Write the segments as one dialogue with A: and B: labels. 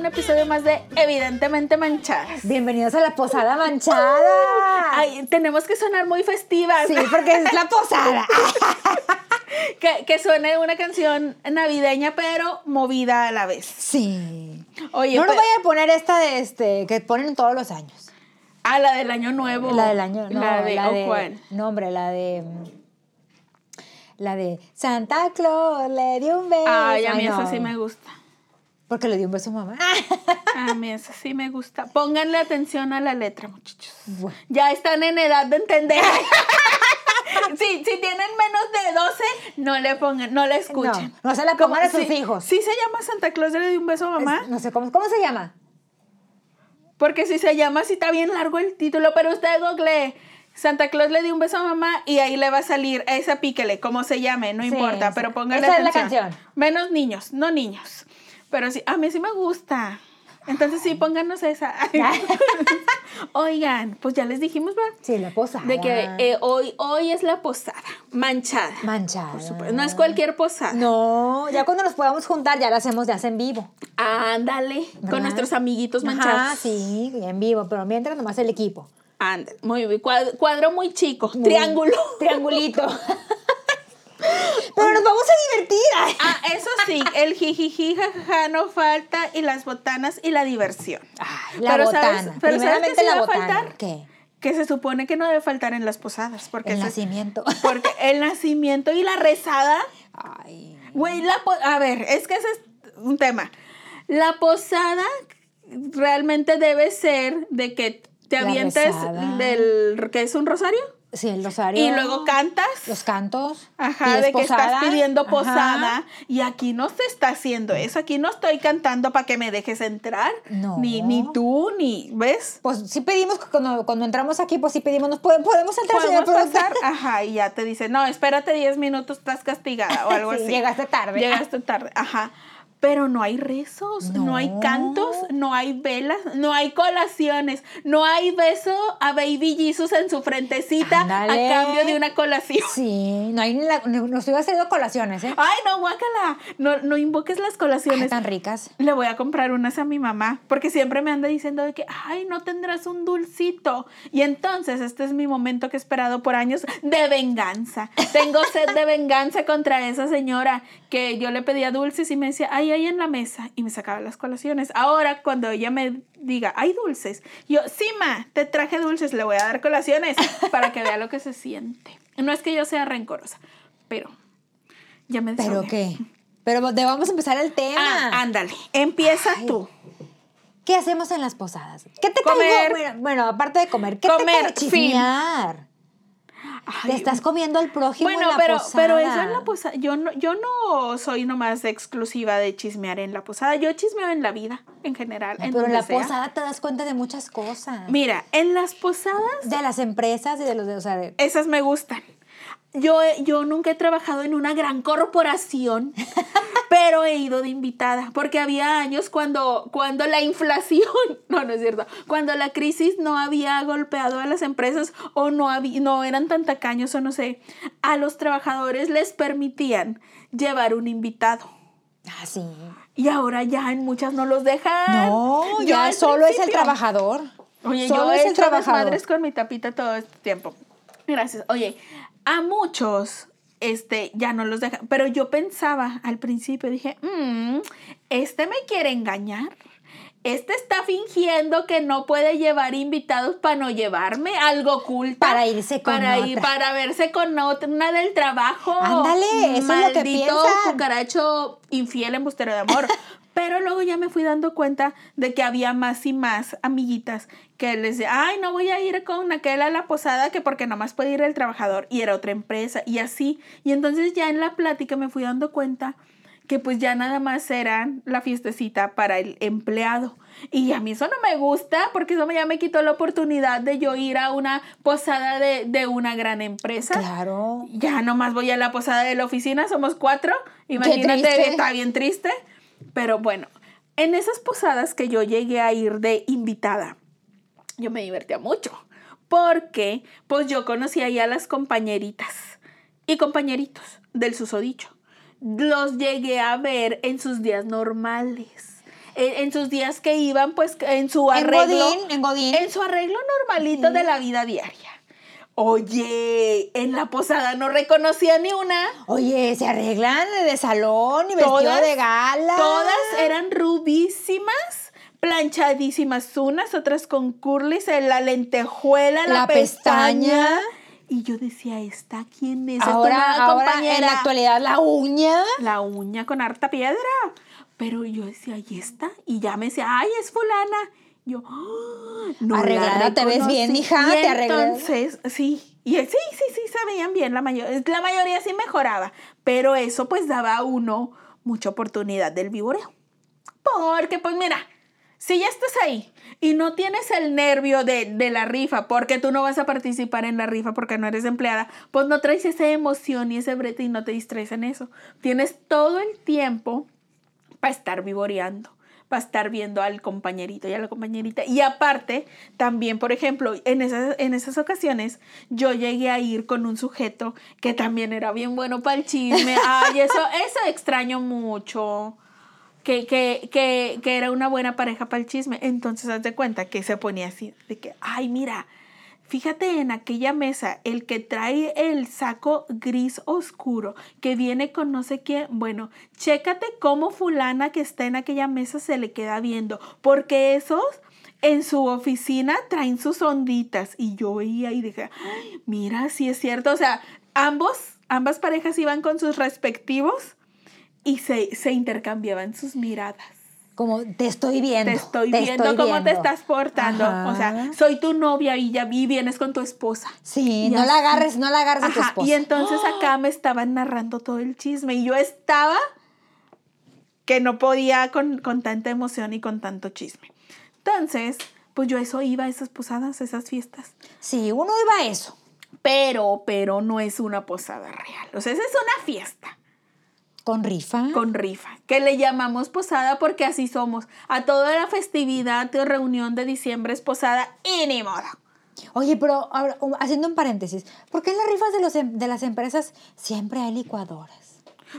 A: un episodio más de Evidentemente Manchadas.
B: Bienvenidos a la posada manchada.
A: Ay, tenemos que sonar muy festivas.
B: Sí, porque es la posada.
A: que, que suene una canción navideña, pero movida a la vez.
B: Sí.
A: Oye,
B: no nos
A: pero-
B: vayan a poner esta de este que ponen todos los años.
A: Ah, la del año nuevo.
B: La del año, no,
A: la de, ¿o cuál?
B: no, hombre, la de la de Santa Claus le dio un beso.
A: Ay, a mí
B: Ay,
A: esa sí me gusta.
B: Porque le dio un beso a mamá.
A: A mí esa sí me gusta. Pónganle atención a la letra, muchachos.
B: Bueno.
A: Ya están en edad de entender. Sí, si tienen menos de 12, no le pongan, no le escuchen.
B: No, no se la pongan a sus
A: sí-
B: hijos.
A: Sí se llama Santa Claus le dio un beso a mamá.
B: Es- no sé cómo, cómo se llama.
A: Porque si se llama así está bien largo el título, pero usted google Santa Claus le dio un beso a mamá y ahí le va a salir esa píquele, como se llame, no
B: Sí,
A: importa,
B: sí.
A: pero póngale
B: Esa es la
A: atención.
B: canción.
A: Menos niños, no niños. Pero sí, a mí sí me gusta. Entonces sí, pónganos esa. Oigan, pues ya les dijimos, ¿verdad?
B: Sí, la posada.
A: De que eh, hoy, hoy es la posada, manchada.
B: manchada.
A: Por supuesto, No es cualquier posada.
B: No, ya cuando nos podamos juntar ya la hacemos hace en vivo.
A: Ándale,
B: ¿Verdad?
A: con nuestros amiguitos manchados.
B: sí, en vivo, pero mientras nomás el equipo.
A: Ándale, muy bien. Cuadro, cuadro muy chico, triángulo.
B: Triangulito. pero nos vamos a divertir.
A: Ah, eso sí, el jijiji, jajaja, no falta, y las botanas y la diversión.
B: Ay, la
A: Pero
B: botana.
A: ¿sabes- pero ¿sabes
B: Primeramente
A: qué sí
B: la
A: va a
B: botana.
A: faltar?
B: ¿Qué?
A: Que se supone que no debe faltar en las posadas. Porque
B: El
A: se-
B: nacimiento.
A: Porque el nacimiento y la rezada.
B: Ay.
A: Güey, la a ver, es que ese es un tema. La posada realmente debe ser de que te
B: La
A: avientes
B: rezada.
A: del que es un rosario
B: Sí, el rosario.
A: y luego cantas.
B: Los cantos.
A: Ajá, de que estás pidiendo
B: Ajá.
A: posada y aquí no se está haciendo eso, aquí no estoy cantando para que me dejes entrar,
B: No.
A: ni, ni tú, ni, ¿ves?
B: Pues sí pedimos, que cuando, cuando entramos aquí, pues sí pedimos, ¿nos podemos, podemos entrar, señor
A: ¿Podemos
B: productor?
A: pasar? Ajá, y ya te dice, no, espérate 10 minutos, estás castigada o algo
B: Sí,
A: así.
B: llegaste tarde.
A: Llegaste tarde, ajá. Pero no hay rezos, no. hay cantos, no hay velas, no hay colaciones, no hay beso a Baby Jesus en su frentecita a cambio de una colación.
B: Sí, no hay ni la, no, no estoy haciendo colaciones, ¿eh?
A: Ay, no, guácala. No, no invoques las
B: Ay,
A: colaciones.
B: tan ricas.
A: Le voy a comprar unas a mi mamá, porque siempre me anda diciendo de que, ay, no tendrás un dulcito. Y entonces este es mi momento que he esperado por años de venganza. Tengo sed de venganza contra esa señora que yo le pedía dulces y me decía, ay, hay en la mesa. Y me sacaba las colaciones. Ahora, cuando ella me diga, hay dulces, yo, sí, ma, te traje dulces, le voy a dar colaciones para que vea lo que se siente. No es que yo sea rencorosa, pero ya me
B: ¿Pero qué? Pero vamos a empezar el tema.
A: Ah, ándale, empieza
B: Ay.
A: tú.
B: ¿Qué hacemos en las posadas? ¿Qué te
A: Comer.
B: caigo? Bueno, aparte de comer, ¿qué
A: Comer,
B: te cae
A: fin. Ay,
B: Te estás comiendo al prójimo
A: bueno,
B: en la
A: pero,
B: posada.
A: pero eso en la posada, yo no, yo no soy nomás exclusiva de chismear en la posada, yo chismeo en la vida, en general.
B: No,
A: en
B: pero en la
A: sea.
B: posada te das cuenta de muchas cosas.
A: Mira, en las posadas,
B: De las empresas y de los de, o sea, de-
A: esas me gustan. Yo, yo nunca he trabajado en una gran corporación, pero he ido de invitada, porque había años cuando, cuando la inflación, no, no es cierto, cuando la crisis no había golpeado a las empresas o no, había, no eran tan tacaños o no sé, a los trabajadores les permitían llevar un invitado.
B: Ah, sí.
A: Y ahora ya en muchas no los dejan.
B: No, ya
A: al
B: solo es el trabajador.
A: Oye,
B: solo
A: yo he
B: es el
A: hecho
B: trabajador.
A: madres con mi tapita todo este tiempo. Gracias. Oye, a muchos este, ya no los dejan. Pero yo pensaba al principio, dije, "Mm, este me quiere engañar. Este está fingiendo que no puede llevar invitados para no llevarme algo oculto.
B: Para irse con
A: para ir, para verse con otra, una del trabajo.
B: Ándale, eso es lo que
A: Maldito
B: piensan.
A: cucaracho infiel embustero de amor. Pero luego ya me fui dando cuenta de que había más y más amiguitas que les decía, ay, no voy a ir con aquel a la posada que porque nomás puede ir el trabajador y era otra empresa y así. Y entonces ya en la plática me fui dando cuenta que pues ya nada más eran la fiestecita para el empleado. Y a mí eso no me gusta porque eso ya me quitó la oportunidad de yo ir a una posada de, de una gran empresa.
B: Claro.
A: Ya nomás voy a la posada de la oficina, somos cuatro. Imagínate, está bien triste. Pero bueno, en esas posadas que yo llegué a ir de invitada, yo me divertía mucho. Porque, pues yo conocí ahí a las compañeritas y compañeritos del susodicho. Los llegué a ver en sus días normales. en, en sus días que iban, pues en su
B: En
A: arreglo.
B: Godín, en Godín.
A: En su arreglo normalito de la vida diaria. Oye, en la posada no reconocía ni una.
B: Oye, se arreglan de salón y vestido
A: Todas,
B: de gala.
A: Todas eran rubísimas, planchadísimas, unas, otras con curlis, en la lentejuela, la,
B: La
A: pestaña.
B: pestaña.
A: Y yo decía, ¿esta quién es? ¿Esta
B: Ahora, ahora en
A: compañera?
B: la actualidad, la uña.
A: La uña con harta piedra. Pero yo decía, ¿y esta? Y ya me decía, ay, es fulana. Yo, "Ah, no la
B: Arreglada, te ves bien,
A: reconocí".
B: mija,
A: Y
B: te arreglas.
A: Entonces, sí, y sí, sí, sí, se veían bien. La, mayor, la mayoría sí mejoraba. Pero eso pues daba a uno mucha oportunidad del vivoreo. Porque, pues mira, si ya estás ahí y no tienes el nervio de, de la rifa, porque tú no vas a participar en la rifa porque no eres empleada, pues no traes esa emoción y ese brete y no te distraes en eso. Tienes todo el tiempo para estar vivoreando, para estar viendo al compañerito y a la compañerita. Y aparte, también, por ejemplo, en esas, en esas ocasiones, yo llegué a ir con un sujeto que también era bien bueno para el chisme. Ay, eso, eso extraño mucho. Que, que, que, que era una buena pareja para el chisme. Entonces, haz de cuenta que se ponía así, de que, ay, mira, Fíjate en aquella mesa, el que trae el saco gris oscuro, que viene con no sé qué, bueno, chécate cómo fulana que está en aquella mesa se le queda viendo, porque esos en su oficina traen sus onditas. Y yo veía y dije, "Ay, mira, sí es cierto, o sea, ambos, ambas parejas iban con sus respectivos y se, se intercambiaban sus miradas
B: Como te estoy viendo.
A: te estoy viendo cómo te estás portando. O sea, soy tu novia y ya vi, vienes con tu esposa.
B: Sí, no la agarres, no la agarres a tu
A: Ajá,
B: esposa.
A: Y entonces acá me estaban narrando todo el chisme y yo estaba que no podía con, con tanta emoción y con tanto chisme. Entonces, pues yo eso iba a esas posadas, a esas fiestas.
B: Sí, uno iba a eso.
A: Pero, pero no es una posada real. O sea, esa es una fiesta
B: Con rifa.
A: con rifa, que le llamamos posada porque así somos. A toda la festividad o reunión de diciembre es posada y ni modo.
B: Oye, pero ahora, um, haciendo un paréntesis, ¿por qué en las rifas de, los em- de las empresas siempre hay licuadoras?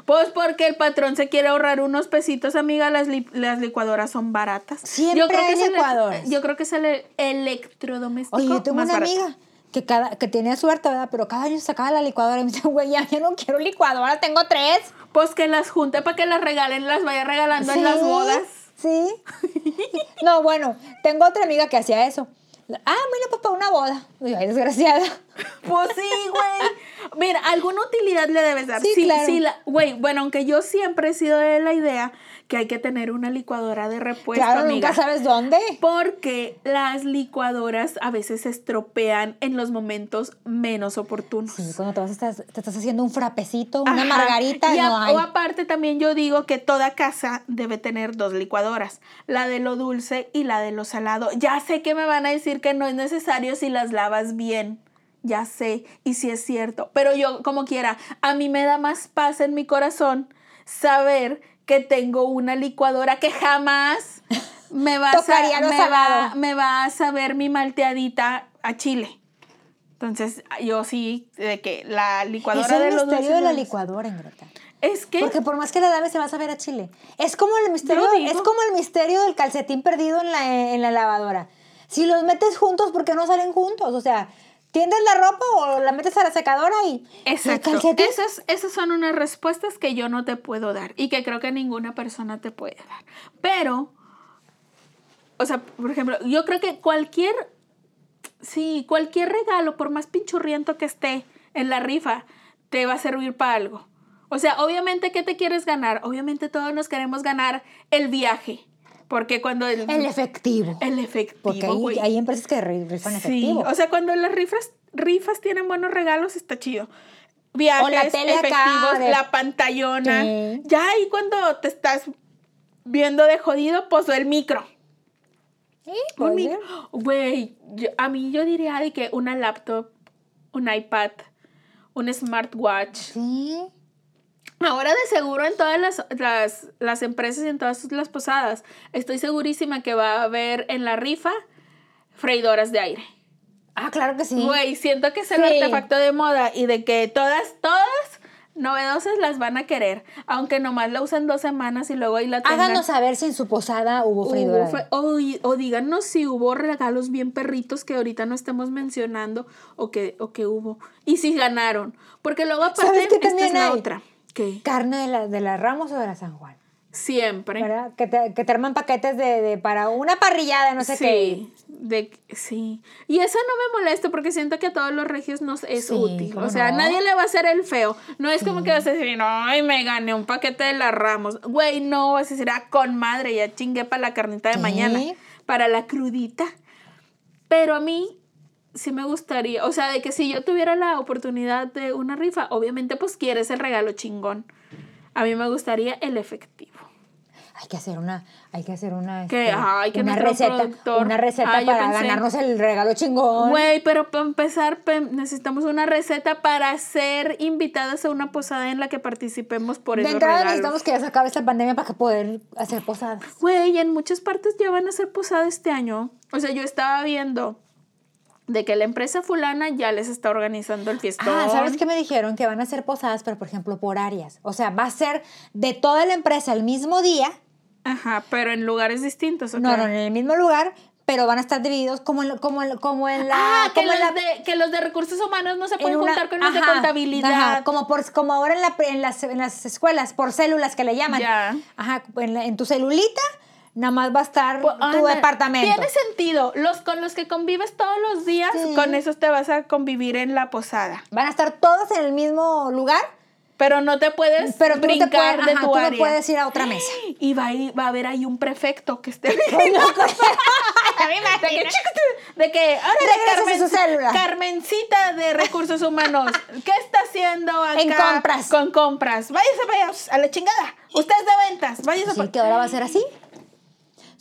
A: Pues porque el patrón se quiere ahorrar unos pesitos, amiga, las, li- las licuadoras son baratas.
B: Siempre hay
A: es el-
B: licuadoras.
A: yo creo que es el electrodoméstico
B: Oye, yo tengo
A: más
B: una
A: barato.
B: amiga que, cada, que tenía suerte, ¿verdad? Pero cada año sacaba la licuadora y me dice, güey, ya, ya no quiero licuadora, tengo tres.
A: Pues que las junte para que las regalen, las vaya regalando en las bodas.
B: Sí. No, bueno, tengo otra amiga que hacía eso. Ah, bueno, pues para una boda. Ay, desgraciada.
A: Pues sí, güey. Mira, alguna utilidad le debes dar.
B: Sí, claro.
A: la- güey, bueno, aunque yo siempre he sido de la idea que hay que tener una licuadora de repuesto,
B: claro,
A: amiga.
B: nunca sabes dónde.
A: Porque las licuadoras a veces se estropean en los momentos menos oportunos.
B: Sí, cuando te, vas a estar- te estás haciendo un frapecito, una
A: Ajá.
B: margarita,
A: Y a-
B: no hay.
A: O aparte también yo digo que toda casa debe tener dos licuadoras, la de lo dulce y la de lo salado. Ya sé que me van a decir que no es necesario si las lavas bien. Ya sé, y si es cierto. Pero yo, como quiera, a mí me da más paz en mi corazón saber que tengo una licuadora que jamás me va, a, sa-
B: Tocaría lo
A: me va,
B: salado.
A: me va a saber mi malteadita a chile. Entonces, yo sí, de que la licuadora
B: es el
A: de los
B: misterio
A: dulces
B: de la licuadora, Ingrata.
A: Es que
B: Porque por más que la laves se va a saber a chile. Es como el misterio, es como el misterio del calcetín perdido en la, en la lavadora. Si los metes juntos, ¿por qué no salen juntos? O sea, tiendes la ropa o la metes a la secadora y
A: Exacto. Esas, esas son unas respuestas que yo no te puedo dar y que creo que ninguna persona te puede dar. Pero, o sea, por ejemplo, yo creo que cualquier, sí, cualquier regalo, por más pinchurriento que esté en la rifa, te va a servir para algo. O sea, obviamente, ¿qué te quieres ganar? Obviamente todos nos queremos ganar el viaje. Porque cuando el,
B: El efectivo.
A: el efectivo,
B: Porque hay,
A: güey.
B: hay empresas que ri- rifan
A: Sí,
B: efectivo.
A: o sea, cuando las rifas, rifas tienen buenos regalos, está chido. Viajes,
B: O la tele acá
A: efectivos,
B: de-
A: la pantallona.
B: Sí.
A: Ya ahí cuando te estás viendo de jodido, pues el micro.
B: Sí,
A: Un micro. Güey, yo- a mí yo diría de que una laptop, un iPad, un smartwatch.
B: Sí.
A: Ahora de seguro en todas las, las, las empresas y en todas las posadas, estoy segurísima que va a haber en la rifa freidoras de aire.
B: Ah, claro que sí.
A: Güey, siento que es el
B: Sí.
A: artefacto de moda y de que todas, todas novedosas las van a querer, aunque nomás la usen dos semanas y luego ahí la tengan.
B: Háganos saber si en su posada hubo
A: Hubo
B: freidora.
A: fre- o, o díganos si hubo regalos bien perritos que ahorita no estemos mencionando o que, o que hubo. Y si ganaron. Porque luego aparte,
B: ¿Sabes qué
A: esta es la otra. Que
B: Carne de la, de la Ramos o de la San Juan.
A: siempre.
B: ¿Verdad? Que te, que te arman paquetes de, de- para una parrillada, no sé qué.
A: Sí, de, sí. Y eso no me molesta porque siento que a todos los regios nos es
B: Sí,
A: útil.
B: ¿cómo
A: O sea,
B: no?
A: nadie le va a hacer el feo. No es como que vas a decir, ay, me gané un paquete de las ramos. Güey, no, vas a decir, ah, con madre, ya chingué para la carnita de mañana, para la crudita. Pero a mí sí me gustaría, o sea, de que si yo tuviera la oportunidad de una rifa, obviamente pues quieres el regalo chingón. A mí me gustaría el efectivo.
B: Hay que hacer una, hay que hacer una,
A: Que,
B: este,
A: ay, que
B: una receta, una receta
A: Ah, yo
B: para
A: pensé-
B: ganarnos el regalo chingón.
A: Güey, pero para empezar pe- necesitamos una receta para ser invitadas a una posada en la que participemos por
B: de
A: esos
B: entrada
A: regalos.
B: necesitamos que ya se acabe esta pandemia para que poder hacer posadas.
A: Güey, en muchas partes ya van a ser posada este año. O sea, yo estaba viendo de que la empresa fulana ya les está organizando el fiestón.
B: Ah, ¿sabes qué me dijeron? Que van a hacer posadas, pero por ejemplo por áreas. O sea, va a ser de toda la empresa el mismo día.
A: Ajá, pero en lugares distintos. ¿o
B: No, no, en el mismo lugar, pero van a estar divididos como en, como en- como en la...
A: Ah, que
B: como
A: los,
B: en la
A: de, que los de recursos humanos no se
B: en
A: pueden
B: una-
A: juntar con los de contabilidad.
B: ajá, como, por, como ahora en, la, en, las, en las escuelas, por células que le llaman.
A: Ya.
B: Ajá, en, la- en tu celulita, nada más va a estar
A: Pues,
B: tu
A: anda,
B: departamento.
A: Tiene sentido. Los con los que convives todos los días,
B: Sí.
A: con esos te vas a convivir en la posada.
B: Van a estar todos en el mismo lugar,
A: Pero no te puedes
B: pero tú, no te
A: brincar
B: puedes,
A: de
B: ajá,
A: tu
B: tú no
A: área.
B: puedes ir a otra mesa.
A: Y va a, ir- va a haber ahí un prefecto que esté
B: no, me
A: de que, de que ahora
B: a su célula.
A: Carmencita de recursos humanos, ¿qué está haciendo acá?
B: En compras.
A: Con compras. Váyase, váyase, a la chingada. Usted es de ventas, váyase. Por-
B: que ahora va a ser así.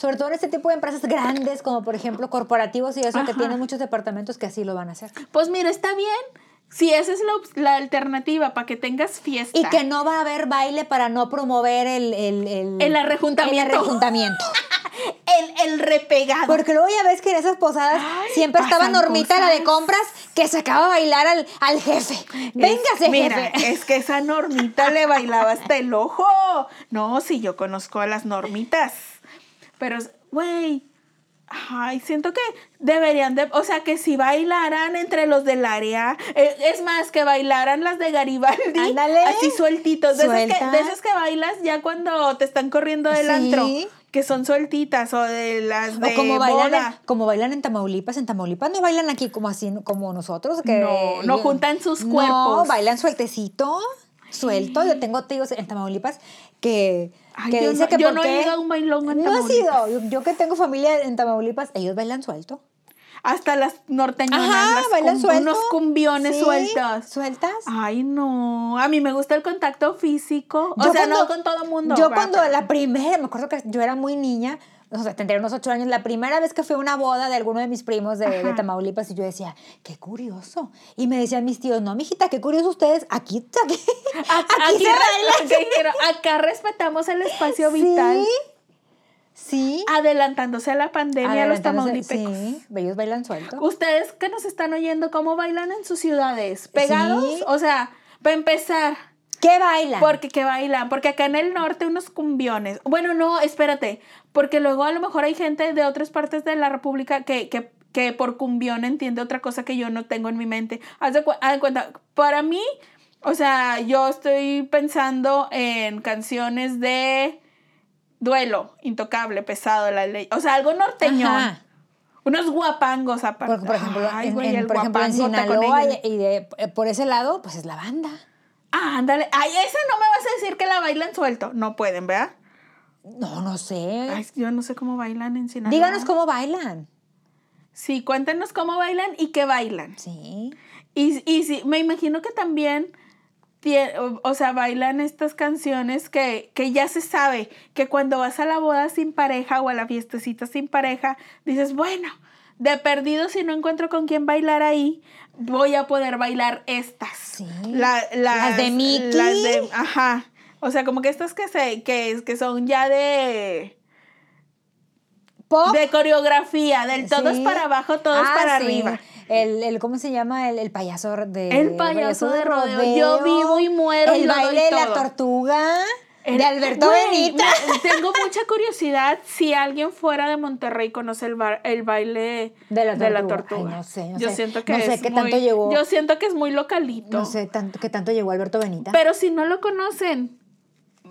B: Sobre todo en este tipo de empresas grandes, como por ejemplo corporativos y eso, que tienen muchos departamentos que así lo van a hacer.
A: Pues mira, está bien. Si esa es la, la alternativa para que tengas fiesta.
B: Y que no va a haber baile para no promover el... El, el,
A: El arrejuntamiento.
B: el arrejuntamiento.
A: el, el repegado.
B: Porque luego ya ves que en esas posadas
A: Ay,
B: siempre estaba Normita, la de compras, que sacaba a bailar al, al jefe. Véngase,
A: Es- mira,
B: jefe.
A: es que esa normita le bailaba hasta el ojo. No, sí, yo conozco a las normitas. Pero, güey, ay, siento que deberían de, o sea, que si bailaran entre los del área, eh, es más, que bailaran las de Garibaldi,
B: Ándale.
A: así sueltitos, de esas, que,
B: Sueltas.
A: de esas que bailas ya cuando te están corriendo del
B: Sí.
A: antro, que son sueltitas, o de las de
B: O como bailan, en, como bailan en Tamaulipas. En Tamaulipas no bailan aquí como así, como nosotros. Que,
A: No, no juntan sus
B: No,
A: cuerpos.
B: bailan sueltecito, suelto. Yo tengo tíos en Tamaulipas que,
A: Ay,
B: que
A: yo
B: dice
A: no-
B: que
A: yo no he ido a un bailongo en
B: No has
A: Tamaulipas.
B: ido. Yo, yo que tengo familia en Tamaulipas, ellos bailan suelto.
A: Hasta las norteñonas,
B: Ajá,
A: las
B: bailan
A: cum-
B: suelto.
A: unos cumbiones
B: Sí,
A: sueltos.
B: ¿Sueltas?
A: Ay, no. A mí me gusta el contacto físico. O
B: Yo
A: sea,
B: cuando-
A: no con todo mundo.
B: Yo cuando la primera, me acuerdo que yo era muy niña, o sea, tendría unos ocho años, la primera vez que fui a una boda de alguno de mis primos de. Tamaulipas y yo decía, qué curioso. Y me decían mis tíos, no, mijita, qué curioso ustedes, aquí, aquí,
A: A-
B: aquí, se
A: pero acá respetamos el espacio vital.
B: Sí, sí.
A: Adelantándose a la pandemia, los
B: Adelantándose-
A: tamaulipecos.
B: Sí, ellos bailan suelto.
A: Ustedes que nos están oyendo, ¿cómo bailan en sus ciudades? ¿Pegados?
B: Sí.
A: O sea, para empezar,
B: ¿Qué bailan?
A: Porque que bailan, porque acá en el norte unos cumbiones. Bueno, no, espérate, porque luego a lo mejor hay gente de otras partes de la República que, que, que por cumbión entiende otra cosa que yo no tengo en mi mente. Haz de, cu- haz de cuenta, para mí, o sea, yo estoy pensando en canciones de duelo, intocable, pesado, la ley. O sea, algo norteñón.
B: Ajá.
A: Unos guapangos aparte.
B: Por, por ejemplo,
A: Ay,
B: en,
A: güey,
B: en-
A: el
B: por ejemplo, en. Sinaloa y de- eh, por ese lado, pues es la banda.
A: Ah, ándale. Ay, esa no me vas a decir que la bailan suelto. No pueden, ¿verdad?
B: No, no sé.
A: Ay, yo no sé cómo bailan en Sinaloa.
B: Díganos cómo bailan.
A: Sí, cuéntenos cómo bailan y qué bailan.
B: Sí.
A: Y, y sí, me imagino que también, o, sea, bailan estas canciones que, que ya se sabe, que cuando vas a la boda sin pareja o a la fiestecita sin pareja, dices, bueno, de perdido si no encuentro con quién bailar ahí, voy a poder bailar estas.
B: Sí.
A: La-
B: Las de Mickey.
A: Las de, ajá. O sea, como que estas que, se, que, que son ya de
B: pop.
A: De coreografía, del todos
B: Sí.
A: para abajo, todos
B: Ah,
A: para
B: sí.
A: arriba.
B: El, el, ¿cómo se llama? El, el payaso de
A: El payaso de rodeo. Yo vivo y muero
B: El baile de la tortuga.
A: El-
B: de Alberto
A: Güey,
B: Benita.
A: me- tengo mucha curiosidad si alguien fuera de Monterrey conoce el, bar- el baile
B: De la tortuga.
A: tortuga.
B: Ay, no sé, no
A: yo
B: sé.
A: siento que
B: No sé
A: es
B: qué tanto
A: muy-
B: llegó.
A: Yo siento que es muy localito.
B: No sé tanto, qué tanto llegó Alberto Benita.
A: Pero si no lo conocen,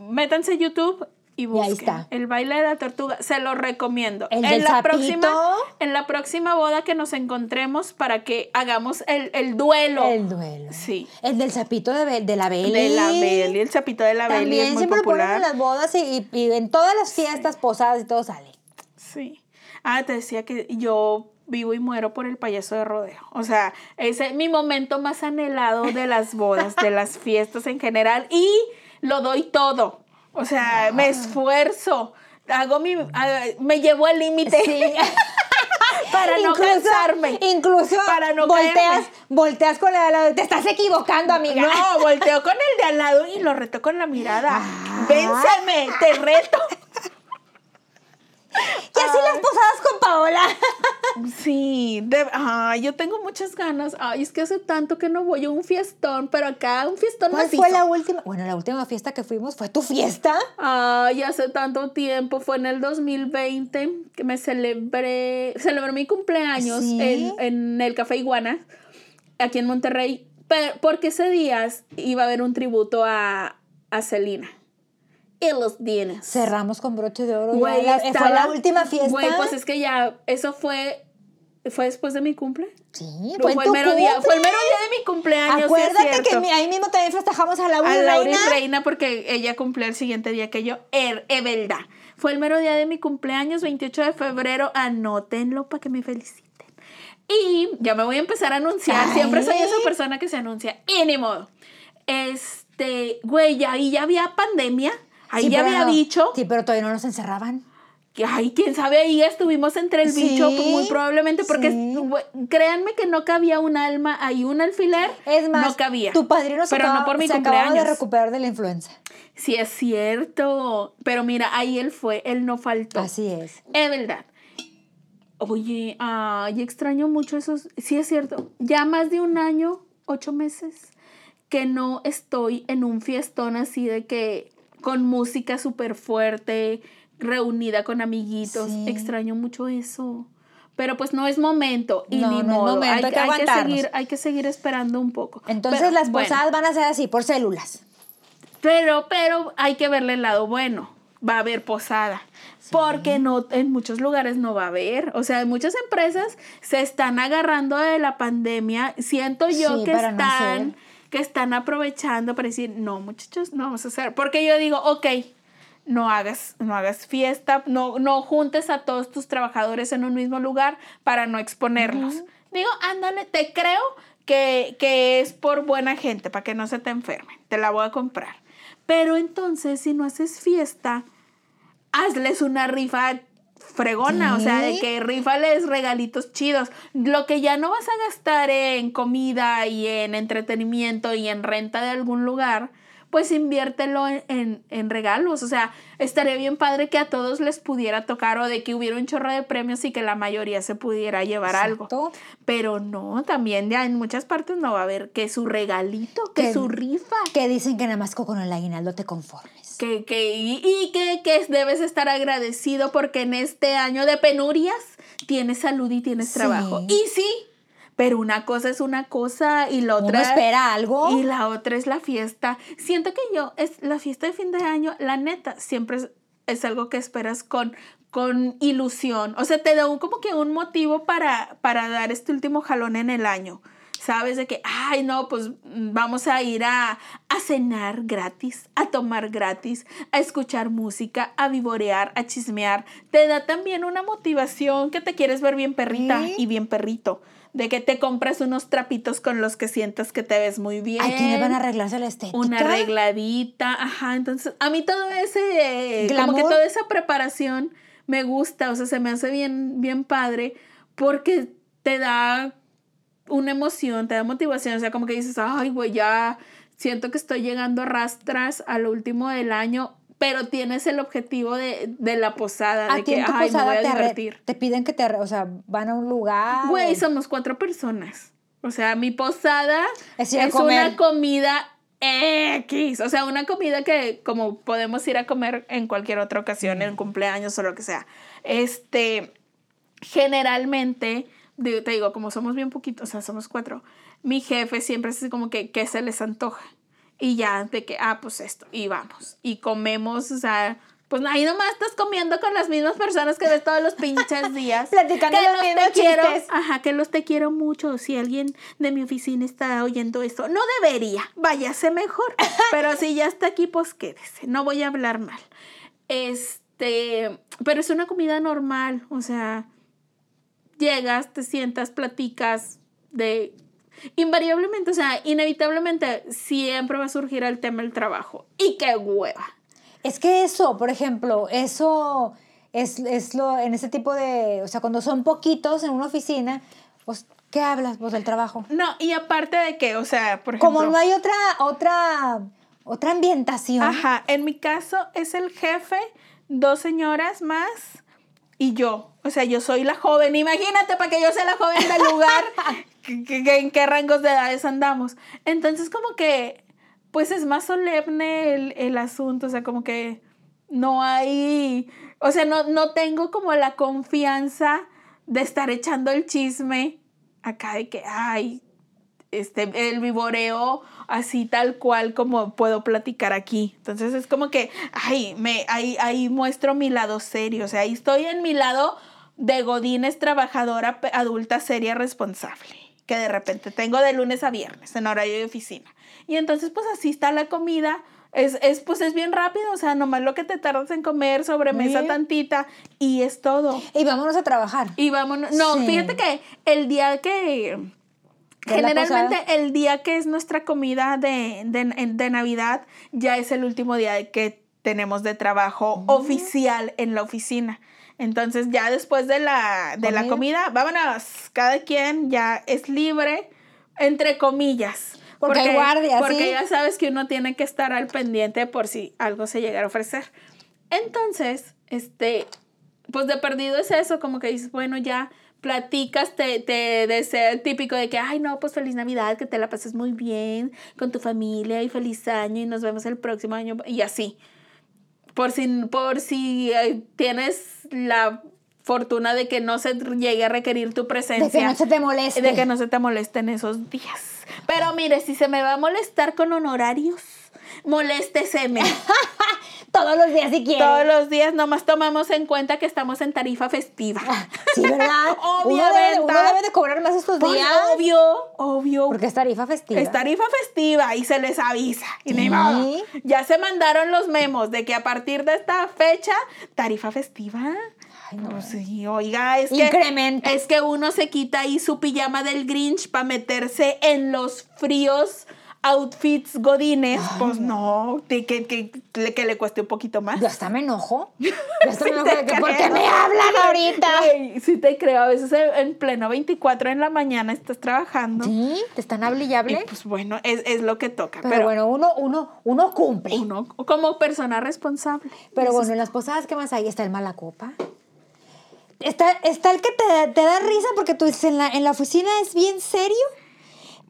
A: métanse a YouTube y busquen.
B: está.
A: El baile de la tortuga, se lo recomiendo.
B: El
A: en
B: del
A: la
B: sapito.
A: próxima en la próxima boda que nos encontremos para que hagamos el, el duelo.
B: El duelo.
A: Sí.
B: El del sapito de, de la Beli.
A: De la Beli, el sapito de la Beli
B: También
A: es muy
B: siempre lo ponen
A: popular.
B: en las bodas y, y- y en todas las fiestas, posadas y todo sale.
A: Sí. Ah, te decía que yo vivo y muero por el payaso de rodeo. O sea, ese es mi momento más anhelado de las bodas, de las fiestas en general. Y lo doy todo. O sea, me esfuerzo. Hago mi. ah, Me llevo al límite.
B: Sí.
A: Para no cansarme.
B: Incluso
A: Para no
B: volteas,
A: caerme.
B: volteas con la de la- Te estás equivocando, amiga.
A: No, volteo con el de al lado y lo reto con la mirada.
B: Ah.
A: Vénseme, te reto.
B: Y así las posadas con Paola.
A: Sí, de- ay, yo tengo muchas ganas. Ay, es que hace tanto que no voy a un fiestón, pero acá un fiestón
B: ¿Cuál
A: macizo.
B: fue la última? Bueno, la última fiesta que fuimos fue tu fiesta.
A: Ay, hace tanto tiempo, fue en el 2020 que me celebré, celebré mi cumpleaños
B: ¿Sí?
A: en, en el Café Iguana, aquí en Monterrey, pero, porque ese día iba a haber un tributo a, a Celina. Y los dienes.
B: Cerramos con broche de oro.
A: Güey,
B: ya la- fue
A: estaba-
B: la última fiesta.
A: Güey, pues es que ya, eso fue, fue después de mi cumple.
B: Sí,
A: No,
B: fue,
A: fue, el mero día,
B: cumple.
A: fue el mero día de mi cumpleaños. sí es
B: Acuérdate que
A: cierto.
B: mi- ahí mismo también festejamos a Laura
A: a
B: y
A: Laura y
B: Reina.
A: Reina porque ella cumplió el siguiente día que yo, er, Evelda. Fue el mero día de mi cumpleaños, 28 de febrero, anótenlo para que me feliciten. Y ya me voy a empezar a anunciar,
B: Ay.
A: siempre soy esa persona que se anuncia, y ni modo. Este, güey, ya- ahí ya había pandemia, ahí
B: Sí,
A: ya había
B: no-
A: bicho,
B: Sí, pero todavía no nos encerraban.
A: que ay, quién sabe, ahí estuvimos entre el
B: Sí,
A: bicho, muy probablemente, porque
B: sí.
A: créanme que no cabía un alma, ahí un alfiler,
B: Es más,
A: no cabía.
B: tu padrino se,
A: pero
B: acaba-
A: no por mi
B: se acababa de
A: cumpleaños.
B: recuperar de la influenza.
A: Sí, es cierto. Pero mira, ahí él fue, él no faltó.
B: Así es.
A: Es verdad. Oye, ay, extraño mucho esos. Sí, es cierto. Ya más de un año, ocho meses, que no estoy en un fiestón así de que con música súper fuerte, reunida con amiguitos.
B: Sí.
A: Extraño mucho eso. Pero pues no es momento y
B: No,
A: ni
B: no
A: modo.
B: momento, hay que
A: hay, que
B: aguantarnos.
A: seguir, hay que seguir esperando un poco.
B: Entonces
A: Pero,
B: las
A: bueno.
B: posadas van a ser así, por células.
A: Pero, pero hay que verle el lado bueno. Va a haber posada. Porque no, en muchos lugares no va a haber. O sea, muchas empresas se están agarrando de la pandemia. Siento yo
B: Sí,
A: que
B: no
A: están. Que están aprovechando para decir, no, muchachos, no vamos a hacer. Porque yo digo, ok, no hagas, no hagas fiesta, no, no juntes a todos tus trabajadores en un mismo lugar para no exponerlos. Digo, ándale, te creo que, que es por buena gente, para que no se te enfermen. Te la voy a comprar. Pero entonces, si no haces fiesta, hazles una rifa fregona, o sea, de que rifales regalitos chidos. Lo que ya no vas a gastar en comida y en entretenimiento y en renta de algún lugar, pues inviértelo en, en- en regalos. O sea, estaría bien padre que a todos les pudiera tocar o de que hubiera un chorro de premios y que la mayoría se pudiera llevar algo.
B: Exacto.
A: Pero no, también ya en muchas partes no va a haber que su regalito, que
B: Que-
A: su rifa.
B: Que dicen que nada más con el aguinaldo te conformes.
A: Que, que, y, y que, que debes estar agradecido porque en este año de penurias tienes salud y tienes
B: Sí.
A: trabajo. Y sí, pero una cosa es una cosa y la
B: Uno
A: otra
B: espera algo.
A: y la otra es la fiesta. Siento que yo, es la fiesta de fin de año, la neta, siempre es, es algo que esperas con, con ilusión. O sea, te da un, como que un motivo para, para dar este último jalón en el año. Sabes de que, ay, no, pues mm, vamos a ir a, a cenar gratis, a tomar gratis, a escuchar música, a vivorear, a chismear. Te da también una motivación que te quieres ver bien perrita y bien perrito. De que te compras unos trapitos con los que sientas que te ves muy bien.
B: ¿A quiénes van a arreglarse la estética?
A: Una arregladita, ajá. Entonces, a mí todo ese, como que toda esa preparación me gusta, o sea, se me hace bien, bien padre porque te da una emoción, te da motivación, o sea, como que dices, ay, güey, ya siento que estoy llegando a rastras a lo último del año, pero tienes el objetivo de, de la posada,
B: A
A: de que, ay, me voy a
B: te, arre-
A: divertir.
B: te piden que te, arre- o sea, van a un lugar.
A: Güey,
B: o-
A: somos cuatro personas. O sea, mi posada
B: Es
A: es, una comida X. O sea, una comida que como podemos ir a comer en cualquier otra ocasión, en cumpleaños o lo que sea. Este, generalmente, digo- te digo, como somos bien poquitos, o sea, somos cuatro, mi jefe siempre es así como que, ¿qué se les antoja? Y ya, de que, ah, pues esto, y vamos. Y comemos, o sea, pues ahí nomás estás comiendo con las mismas personas que ves todos los pinches días.
B: Platicando
A: que
B: los
A: te quiero, ajá, que los te quiero mucho. Si alguien de mi oficina está oyendo esto, no debería, váyase mejor. Pero si ya está aquí, pues quédese, no voy a hablar mal. Este, pero es una comida normal, o sea, llegas, te sientas, platicas de invariablemente, o sea, inevitablemente siempre va a surgir el tema del trabajo. Y qué hueva.
B: Es que eso, por ejemplo, eso es, es lo, en ese tipo de, o sea, cuando son poquitos en una oficina, pues, ¿qué hablas? Pues del trabajo.
A: No, y aparte de que, o sea, por ejemplo,
B: Como no hay otra, otra, otra ambientación.
A: Ajá, en mi caso es el jefe, dos señoras más y yo. O sea, yo soy la joven. Imagínate para que yo sea la joven del lugar, que- que- que- en qué rangos de edades andamos. Entonces, como que, pues es más solemne el, el asunto. O sea, como que no hay. O sea, no, no tengo como la confianza de estar echando el chisme acá de que, ay, este, el vivoreo así tal cual como puedo platicar aquí. Entonces es como que, ay, me, ahí, ahí muestro mi lado serio. O sea, ahí estoy en mi lado de Godines, trabajadora adulta, seria, responsable. Que de repente tengo de lunes a viernes en horario de oficina. Y entonces, pues así está la comida. Es, es, pues es bien rápido, o sea, nomás lo que te tardas en comer, sobremesa tantita, y es todo.
B: Y vámonos a trabajar.
A: Y vámonos. No,
B: Sí.
A: fíjate que el día que.
B: ¿De la
A: Generalmente el día que es nuestra comida de, de, de Navidad ya es el último día que tenemos de trabajo oficial en la oficina. Entonces ya después de la, de la
B: Comida.
A: comida, vámonos, cada quien ya es libre, entre comillas.
B: Porque hay
A: Porque
B: ¿sí?
A: ya sabes que uno tiene que estar al pendiente por si algo se llegara a ofrecer. Entonces, este, pues de perdido es eso, como que dices, bueno, ya platicas, te, te desea el típico de que, ay, no, pues feliz Navidad, que te la pases muy bien con tu familia y feliz año y nos vemos el próximo año y así. Por si, por si eh, tienes la fortuna de que no se llegue a requerir tu presencia.
B: De que no se te moleste.
A: De que no se te molesten esos días. Pero mire, si se me va a molestar con honorarios, molésteseme.
B: Todos los días si quieres.
A: Todos los días nomás tomamos en cuenta que estamos en tarifa festiva.
B: Sí, ¿verdad? Uno debe,
A: Obviamente.
B: uno debe de cobrar más estos
A: Pues,
B: días.
A: obvio, obvio.
B: Porque es tarifa festiva.
A: Es tarifa festiva y se les avisa. Y
B: Sí.
A: modo. Ya se mandaron los memos de que a partir de esta fecha, tarifa festiva.
B: Ay, no.
A: Pues sí, oiga, es que.
B: Incrementa.
A: Es que uno se quita ahí su pijama del Grinch para meterse en los fríos outfits godines. pues no, que, que, que, que le cueste un poquito más.
B: Yo hasta me enojo. Yo hasta
A: Sí
B: me enojo de que, ¿por qué me hablan ahorita?
A: Sí te creo. A veces en pleno 24 en la mañana estás trabajando.
B: Sí, te están hable y
A: Y
B: hable.
A: pues bueno, es, es lo que toca.
B: Pero,
A: Pero,
B: bueno, uno, uno, uno cumple.
A: uno como persona responsable.
B: Pero bueno, en las posadas, ¿qué más hay? Está el mala copa. Está, está el que te, te da risa porque tú dices, en la, en la oficina es bien serio,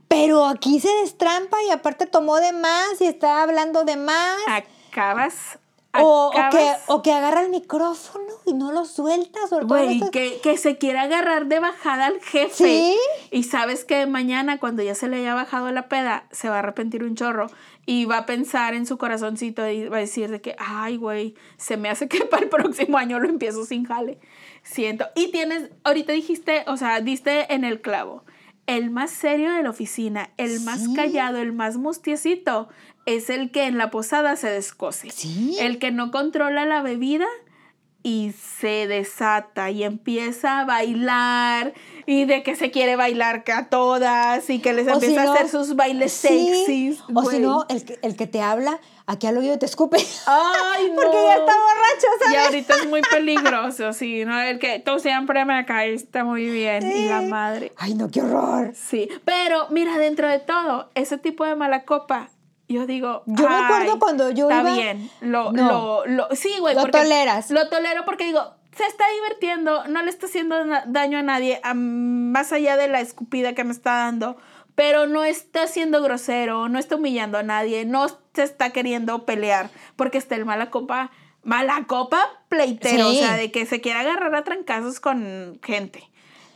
B: pero aquí se destrampa y aparte tomó de más y está hablando de más.
A: Acabas.
B: O, o que, o que agarra el micrófono y no lo sueltas. O
A: Güey,
B: esto-
A: que, que se quiere agarrar de bajada al jefe.
B: Sí.
A: Y sabes que mañana, cuando ya se le haya bajado la peda, se va a arrepentir un chorro. Y va a pensar en su corazoncito y va a decir de que, ay, güey, se me hace que para el próximo año lo empiezo sin jale. Siento. Y tienes, ahorita dijiste, o sea, diste en el clavo. El más serio de la oficina, el más
B: Sí.
A: callado, el más mustiecito, es el que en la posada se descose.
B: Sí.
A: El que no controla la bebida y se desata y empieza a bailar y de que se quiere bailar a todas y que les
B: O si
A: empieza
B: no-
A: a hacer sus bailes
B: Sí,
A: sexys.
B: O si no, el que, el que te habla, aquí al oído te escupe.
A: Ay, no.
B: Porque ya está borracho,
A: Y
B: ¿sabes?
A: ahorita es muy peligroso, sí, ¿no? El que tú siempre me caíste muy bien y la madre.
B: Ay, no, qué horror.
A: Sí, pero mira, dentro de todo, ese tipo de mala copa Yo digo,
B: Yo me acuerdo
A: "Ay,
B: cuando yo
A: está
B: iba-
A: bien. Lo,
B: No.
A: lo, lo, sí, güey.
B: Lo toleras.
A: Lo tolero porque digo, se está divirtiendo, no le está haciendo daño a nadie, a- más allá de la escupida que me está dando, pero no está siendo grosero, no está humillando a nadie, no se está queriendo pelear, porque está el mala copa, mala copa pleitero,
B: Sí.
A: o sea, de que se quiera agarrar a trancazos con gente.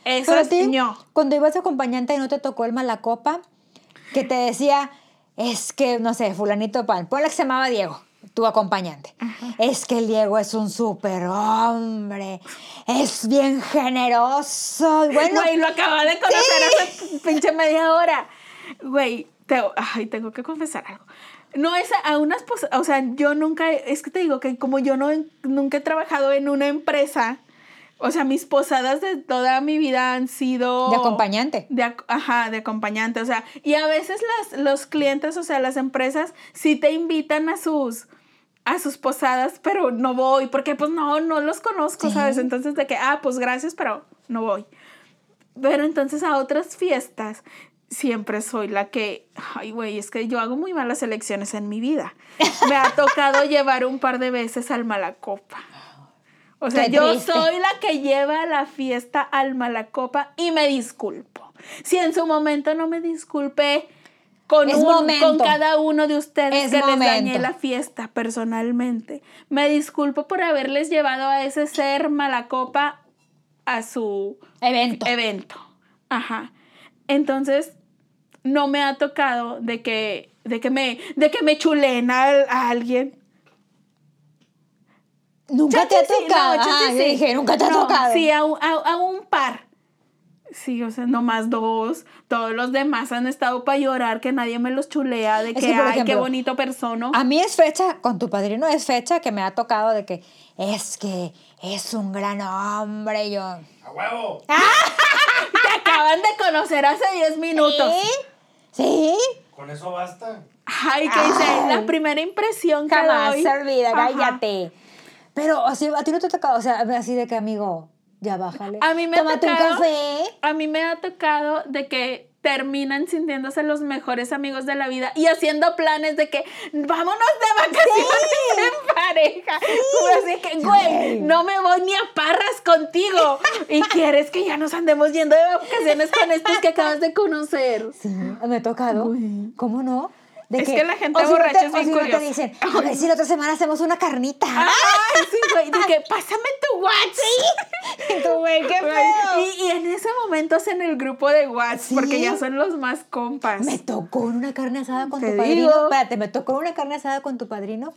A: Eso
B: Pero
A: es
B: ti, cuando ibas acompañante y no te tocó el malacopa, que te decía, es que, no sé, fulanito de pan, ponle que se llamaba Diego, tu acompañante. Es que el Diego es un súper hombre, es bien generoso. Bueno,
A: Güey, lo acaba de conocer hace pinche media hora. Güey, te- ay, tengo que confesar algo. No es a, unas o sea, yo nunca, es que te digo que como yo no nunca he trabajado en una empresa, o sea, mis posadas de toda mi vida han sido
B: de acompañante.
A: de, ajá, de acompañante, o sea, y a veces las, los clientes, o sea, las empresas sí te invitan a sus a sus posadas, pero no voy porque pues no no los conozco,
B: Sí.
A: ¿sabes? Entonces de que ah, pues gracias, pero no voy. Pero entonces a otras fiestas siempre soy la que, ay, güey, es que yo hago muy malas elecciones en mi vida. Me ha tocado llevar un par de veces al Malacopa. O sea, yo soy la que lleva la fiesta al Malacopa y me disculpo. Si en su momento no me disculpé con,
B: Es
A: un-
B: momento.
A: con cada uno de ustedes
B: Es
A: que les dañé
B: momento.
A: la fiesta personalmente, me disculpo por haberles llevado a ese ser Malacopa a su
B: Evento.
A: evento. Ajá. Entonces, no me ha tocado de que, de que me, de que me chulen a, a alguien.
B: Nunca te ha tocado.
A: no,
B: Ah,
A: sí.
B: dije, nunca te ha
A: No,
B: tocado.
A: Sí, a, un- a- a un par. Sí, o sea, nomás dos. Todos los demás han estado para llorar, que nadie me los chulea, de
B: Es
A: que, ay, qué bonito persona.
B: A mí es fecha, con tu padrino es fecha que me ha tocado de que es que es un gran hombre. Yo.
C: ¡A huevo!
A: Te acaban de conocer hace 10 minutos.
B: ¿Sí? ¿Sí?
C: Con eso basta.
A: Ay, que dice, la primera impresión que
B: Jamás
A: doy.
B: se olvida,
A: Ajá.
B: Pero así, a ti no te ha tocado, o sea, así de que amigo, ya bájale.
A: A mí me ha
B: Tómate un
A: tocado-
B: café.
A: A mí me ha tocado de que terminan sintiéndose los mejores amigos de la vida y haciendo planes de que vámonos de vacaciones en pareja. Así que, güey, no me voy ni a parras contigo. Y quieres que ya nos andemos yendo de vacaciones con estos que acabas de conocer.
B: Sí, me ha tocado.
A: Güey.
B: ¿Cómo no? De
A: Es que la gente
B: si no
A: borracha
B: te-
A: es bien
B: si no te
A: curiosa.
B: dicen, a ver si la otra semana hacemos una carnita.
A: Ay, sí, güey, que pásame tu WhatsApp.
B: Y tú, güey, qué
A: Güey,
B: feo.
A: Y, y en ese momento hacen el grupo de WhatsApp
B: Sí.
A: porque ya son los más compas.
B: Me tocó una carne asada con
A: Te
B: tu padrino.
A: digo.
B: Espérate, me tocó una carne asada con tu padrino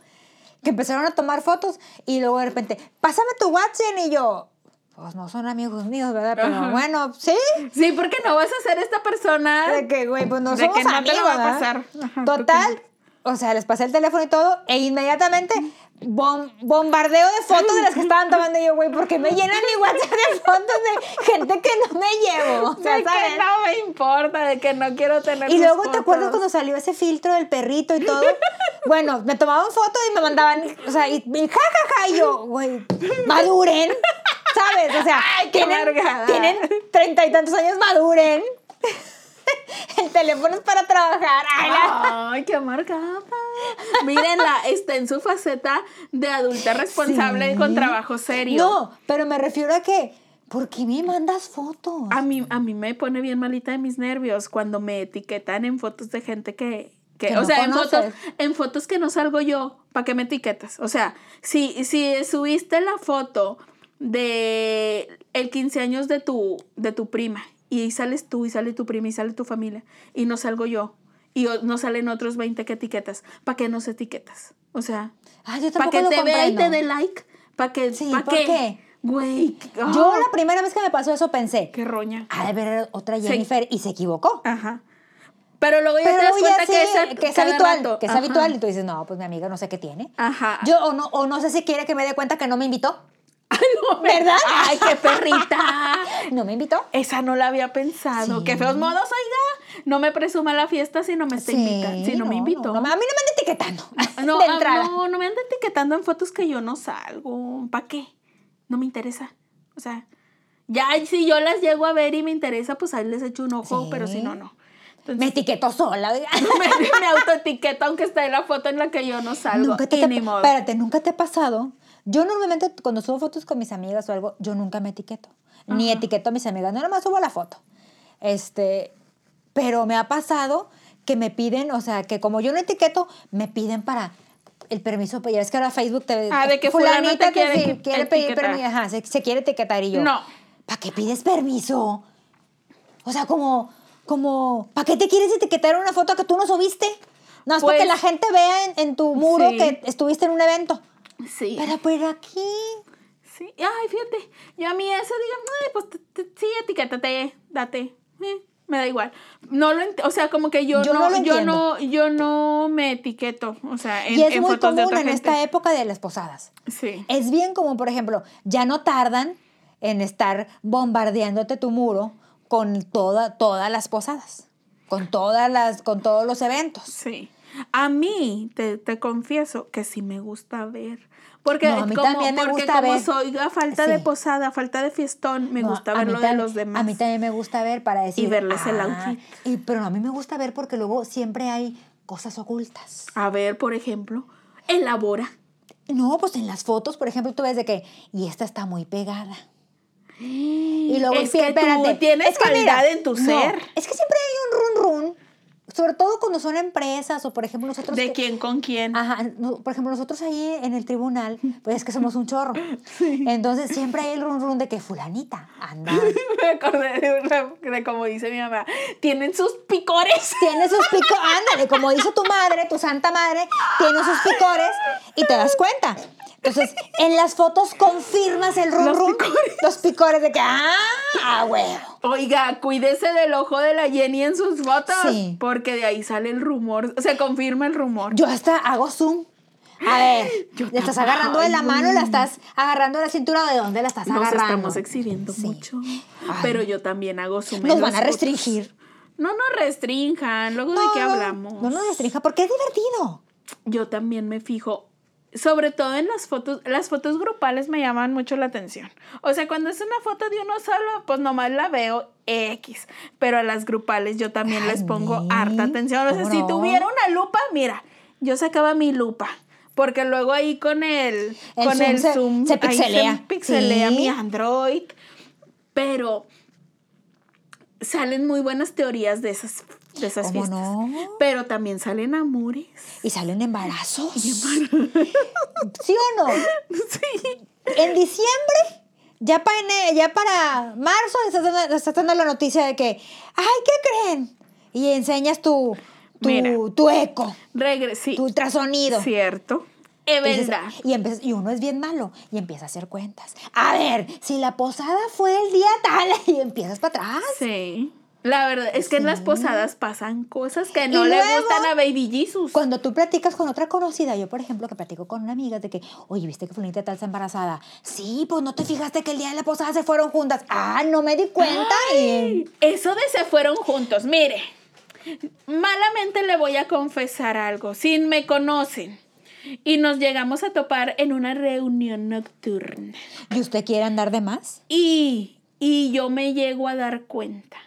B: que empezaron a tomar fotos y luego de repente, pásame tu WhatsApp y yo, pues no son amigos míos, ¿verdad? Pero
A: Ajá.
B: bueno, sí.
A: Sí, porque no vas a ser esta persona.
B: De que, güey, pues no
A: De
B: somos
A: que no te lo va a pasar. Ajá,
B: Total, o sea, les pasé el teléfono y todo e inmediatamente bom- bombardeo de fotos de las que estaban tomando y yo, güey, porque me llenan mi WhatsApp de fotos de gente que no me llevo. O sea,
A: de
B: ¿sabes?
A: que no me importa, de que no quiero tener
B: Y luego, ¿te acuerdas cuando salió ese filtro del perrito y todo? Bueno, me tomaban fotos y me mandaban, o sea, y, y ja, ja, ja, y yo, güey, maduren, ¿sabes? O sea,
A: Ay, qué
B: tienen, tienen treinta y tantos años, maduren. El teléfono es para trabajar. Ay, la-
A: Ay, qué amargada. Mírenla, está en su faceta de adulta responsable
B: Sí.
A: con trabajo serio.
B: No, pero me refiero a que, ¿por qué me mandas fotos?
A: A mí, a mí me pone bien malita de mis nervios cuando me etiquetan en fotos de gente que... que-
B: Que
A: o
B: no
A: sea, en fotos, en fotos que no salgo yo, ¿para qué me etiquetas? O sea, si, si subiste la foto de el 15 años de tu, de tu prima y sales tú y sale tu prima y sale tu familia y no salgo yo y no salen otros 20 que etiquetas, ¿para qué nos etiquetas? O sea,
B: Ah,
A: ¿para que te vea y te dé like? ¿Para que,
B: Sí,
A: ¿pa'
B: ¿por qué?
A: Güey,
B: Yo
A: ah,
B: la primera vez que me pasó eso pensé,
A: qué roña.
B: ha de ver otra
A: Sí.
B: Jennifer y se equivocó.
A: Ajá. Pero luego ya
B: Pero
A: te das cuenta
B: sí,
A: que es,
B: que es habitual,
A: rato.
B: que es
A: Ajá.
B: habitual. Y tú dices, no, pues mi amiga no sé qué tiene.
A: Ajá.
B: Yo, o no, o no sé si quiere que me dé cuenta que no me invitó.
A: Ay, no,
B: ¿Verdad?
A: Ay, qué perrita.
B: No me invitó.
A: Esa no la había pensado.
B: Sí.
A: Qué feos modos, oiga. No me presuma la fiesta si no me está invitando. Si no, me invitó.
B: no, a mí no me anda etiquetando.
A: No,
B: de
A: ah,
B: entrada.
A: no, no me anda etiquetando en fotos que yo no salgo. ¿Para qué? No me interesa. O sea, ya si yo las llego a ver y me interesa, pues ahí les echo un ojo,
B: Sí.
A: pero si no, no. Entonces,
B: Me etiquetó sola.
A: me, me autoetiqueto aunque está en la foto en la que yo no salgo.
B: Nunca te, te- espérate, ¿nunca te ha pasado? Yo normalmente cuando subo fotos con mis amigas o algo, yo nunca me etiqueto. Ni etiqueto a mis amigas, no nomás subo la foto. Este, pero me ha pasado que me piden, o sea, que como yo no etiqueto, me piden para el permiso, pues ya ves que ahora Facebook te
A: Ah, de que fulano te quiere
B: sí,
A: eti-
B: quiere pedir permiso, ajá, se, se quiere etiquetar y yo.
A: No.
B: ¿Para qué pides permiso? O sea, como, como, ¿para qué te quieres etiquetar una foto que tú no subiste? No, es para que
A: Pues-
B: la gente vea en, en tu muro
A: Sí.
B: que estuviste en un evento.
A: Sí.
B: Pero por aquí.
A: Sí. Ay, fíjate. Yo a mí eso digo, "Ay, pues te- te- sí, etiquétate, date. eh, me da igual. No lo o sea, como que yo,
B: Yo no
A: yo no, yo no me etiqueto. O sea, en,
B: y es
A: en
B: muy
A: fotos
B: común en
A: gente.
B: esta época de las posadas.
A: Sí.
B: Es bien común, por ejemplo, ya no tardan en estar bombardeándote tu muro con toda, todas las posadas, con todas las, con todos los eventos.
A: Sí. A mí, te, te confieso que sí me gusta ver. Porque,
B: No, a mí
A: como,
B: también me
A: porque
B: gusta
A: como
B: ver.
A: soy a falta de posada, falta de fiestón, me
B: No,
A: gusta ver lo de los demás.
B: A mí también me gusta ver para decir.
A: verles el
B: "Ah",
A: outfit.
B: y- pero a mí me gusta ver porque luego siempre hay cosas ocultas.
A: A ver, por ejemplo, elabora.
B: No, pues en las fotos, por ejemplo, tú ves de que, y esta está muy pegada. Y luego,
A: Es que tú
B: espérate,
A: tienes
B: es que
A: en tu
B: no,
A: ser.
B: Es que siempre hay un run run, sobre todo cuando son empresas o, por ejemplo, nosotros...
A: ¿De
B: que-
A: quién con quién?
B: Ajá, no, por ejemplo, nosotros ahí en el tribunal, pues es que somos un chorro. Entonces siempre hay el run run de que fulanita anda.
A: Me acordé de, una- de como dice mi mamá. Tienen sus picores.
B: Tiene sus picores, ándale, como dice tu madre, tu santa madre, tiene sus picores y te das cuenta. Entonces, en las fotos confirmas el run
A: Los picores.
B: los picores de que, ah, ah, huevo.
A: Oiga, cuídese del ojo de la Jenny en sus fotos.
B: Sí.
A: Porque de ahí sale el rumor. Se confirma el rumor.
B: Yo hasta hago zoom. A ver,
A: Yo
B: ¿le estás agarrando de la mano o la estás agarrando de la cintura de dónde la estás
A: Nos
B: agarrando?
A: estamos exhibiendo
B: Sí.
A: mucho.
B: Ay.
A: Pero yo también hago zoom en
B: Nos van a
A: fotos.
B: restringir.
A: No nos restrinjan. Luego de qué hablamos.
B: No nos restrinja porque es divertido.
A: Yo también me fijo. Sobre todo en las fotos, las fotos grupales me llaman mucho la atención. O sea, cuando es una foto de uno solo, pues nomás la veo X. Pero a las grupales yo también
B: Ay,
A: les pongo harta atención. O sea,
B: ¿cómo
A: si tuviera una lupa, mira, yo sacaba mi lupa. Porque luego ahí con el,
B: El
A: con
B: zoom
A: el
B: se-
A: zoom
B: se
A: ahí
B: pixelea.
A: pixelea
B: Sí.
A: mi Android. Pero salen muy buenas teorías de esas, de esas
B: ¿Cómo
A: fiestas.
B: no?
A: Pero también salen amores.
B: Y salen embarazos. ¿Sí o no?
A: Sí.
B: En diciembre, ya para, ene- ya para marzo, estás dando, estás dando la noticia de que, ay, ¿qué creen? Y enseñas tu,
A: Mira.
B: tu, tu eco,
A: sí.
B: tu ultrasonido.
A: Cierto. Es
B: Y
A: verdad.
B: Y uno es bien malo y empieza a hacer cuentas. A ver, si la posada fue el día tal y empiezas para atrás.
A: Sí. La verdad es que en las posadas pasan cosas que no
B: Y
A: le
B: luego,
A: gustan a Baby Jesus.
B: Cuando tú platicas con otra conocida, yo por ejemplo que platico con una amiga de que, oye, ¿viste que fulanita tal está embarazada? Sí, pues no te fijaste que el día de la posada se fueron juntas. Ah, no me di cuenta. y...
A: Eso de se fueron juntos. Mire, malamente le voy a confesar algo. Si me conocen y nos llegamos a topar en una reunión nocturna
B: ¿Y usted quiere andar de más?
A: y, y yo me llego a dar cuenta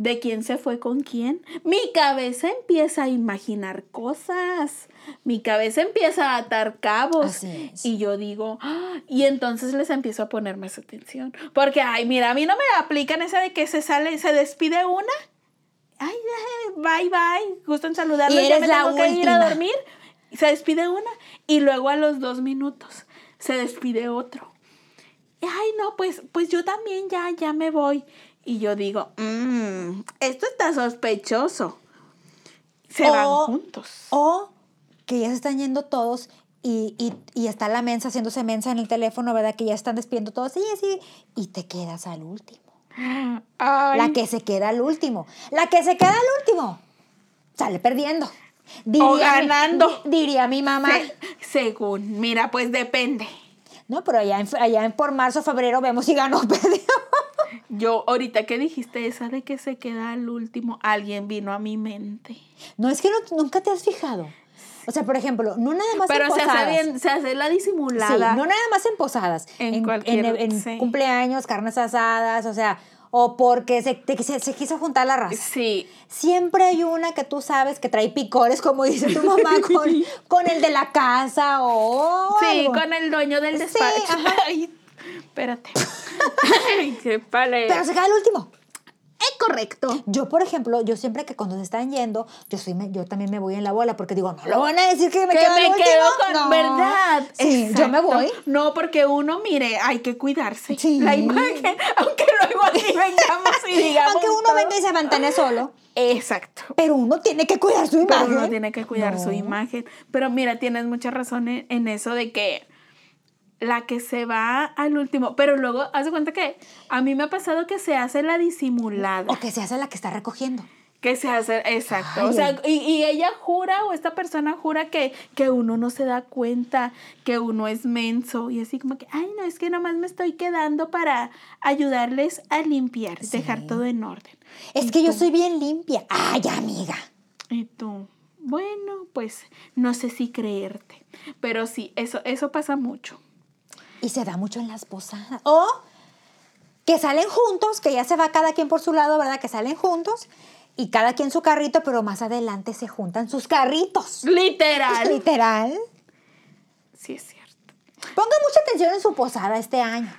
A: de quién se fue con quién, mi cabeza empieza a imaginar cosas, mi cabeza empieza a atar cabos.
B: Así es.
A: y yo digo, "Ah", y entonces les empiezo a poner más atención, porque ay, mira, a mí no me aplican esa de que se sale, se despide una, ay, bye bye, gusto en saludarlos, ya me
B: la
A: tengo que ir a dormir, se despide una. Y luego a los dos minutos se despide otro. Ay, no, pues, pues yo también ya, ya me voy. Y yo digo, "Mm, esto está sospechoso. Se van juntos.
B: O que ya se están yendo todos y, y, y está la mensa haciéndose mensa en el teléfono, ¿verdad? Que ya están despidiendo todos. Sí, sí. Y te quedas al último.
A: Ay,
B: La que se queda al último. La que se queda al último. Sale perdiendo.
A: O ganando.
B: di- diría mi mamá.
A: se- según, mira, pues depende.
B: No, pero allá en, allá en por marzo, febrero vemos si ganó o perdió.
A: Yo, ahorita que dijiste esa de que se queda al último, alguien vino a mi mente.
B: No, es que no- nunca te has fijado. O sea, por ejemplo, no nada más
A: Pero
B: en
A: se hace
B: posadas.
A: bien, se hace la
B: Sí,
A: disimulada.
B: no nada más en posadas.
A: En
B: En,
A: cualquier-
B: en- en
A: sí.
B: cumpleaños, carnes asadas, o sea, o porque se, te- se, se quiso juntar la raza.
A: Sí.
B: Siempre hay una que tú sabes que trae picores, como dice tu mamá, con, con el de la casa o
A: Sí,
B: algo.
A: con el dueño del
B: Sí,
A: despacho.
B: ajá.
A: Espérate. Ay, qué.
B: Pero se queda el último.
A: es correcto.
B: Yo, por ejemplo, yo siempre que cuando se están yendo, yo soy me- yo también me voy en la bola porque digo, no lo van a decir que me
A: que
B: quedo
A: me quedo con
B: No.
A: verdad.
B: Sí, yo me voy.
A: No, porque uno, mire, hay que cuidarse.
B: Sí.
A: La imagen, aunque luego aquí vengamos y digamos.
B: Aunque uno
A: todo.
B: venga y se mantene solo,
A: Exacto.
B: pero uno tiene que cuidar su
A: Pero
B: imagen.
A: uno tiene que cuidar su imagen. Pero mira, tienes mucha razón en, en eso de que la que se va al último, pero luego haz de cuenta que a mí me ha pasado que se hace la disimulada.
B: O que se hace la que está recogiendo.
A: Que se hace, exacto.
B: Ay,
A: o sea, y, y ella jura, o esta persona jura que, que uno no se da cuenta, que uno es menso. Y así como que, ay, no, es que nomás me estoy quedando para ayudarles a limpiar, dejar todo en orden.
B: Es que yo soy bien limpia. Ay, amiga.
A: Y tú, bueno, pues no sé si creerte. Pero sí, eso, eso pasa mucho.
B: Y se da mucho en las posadas. O que salen juntos, que ya se va cada quien por su lado, ¿verdad? Que salen juntos y cada quien su carrito, pero más adelante se juntan sus carritos.
A: Literal.
B: Literal.
A: Sí, es cierto.
B: Ponga mucha atención en su posada este año.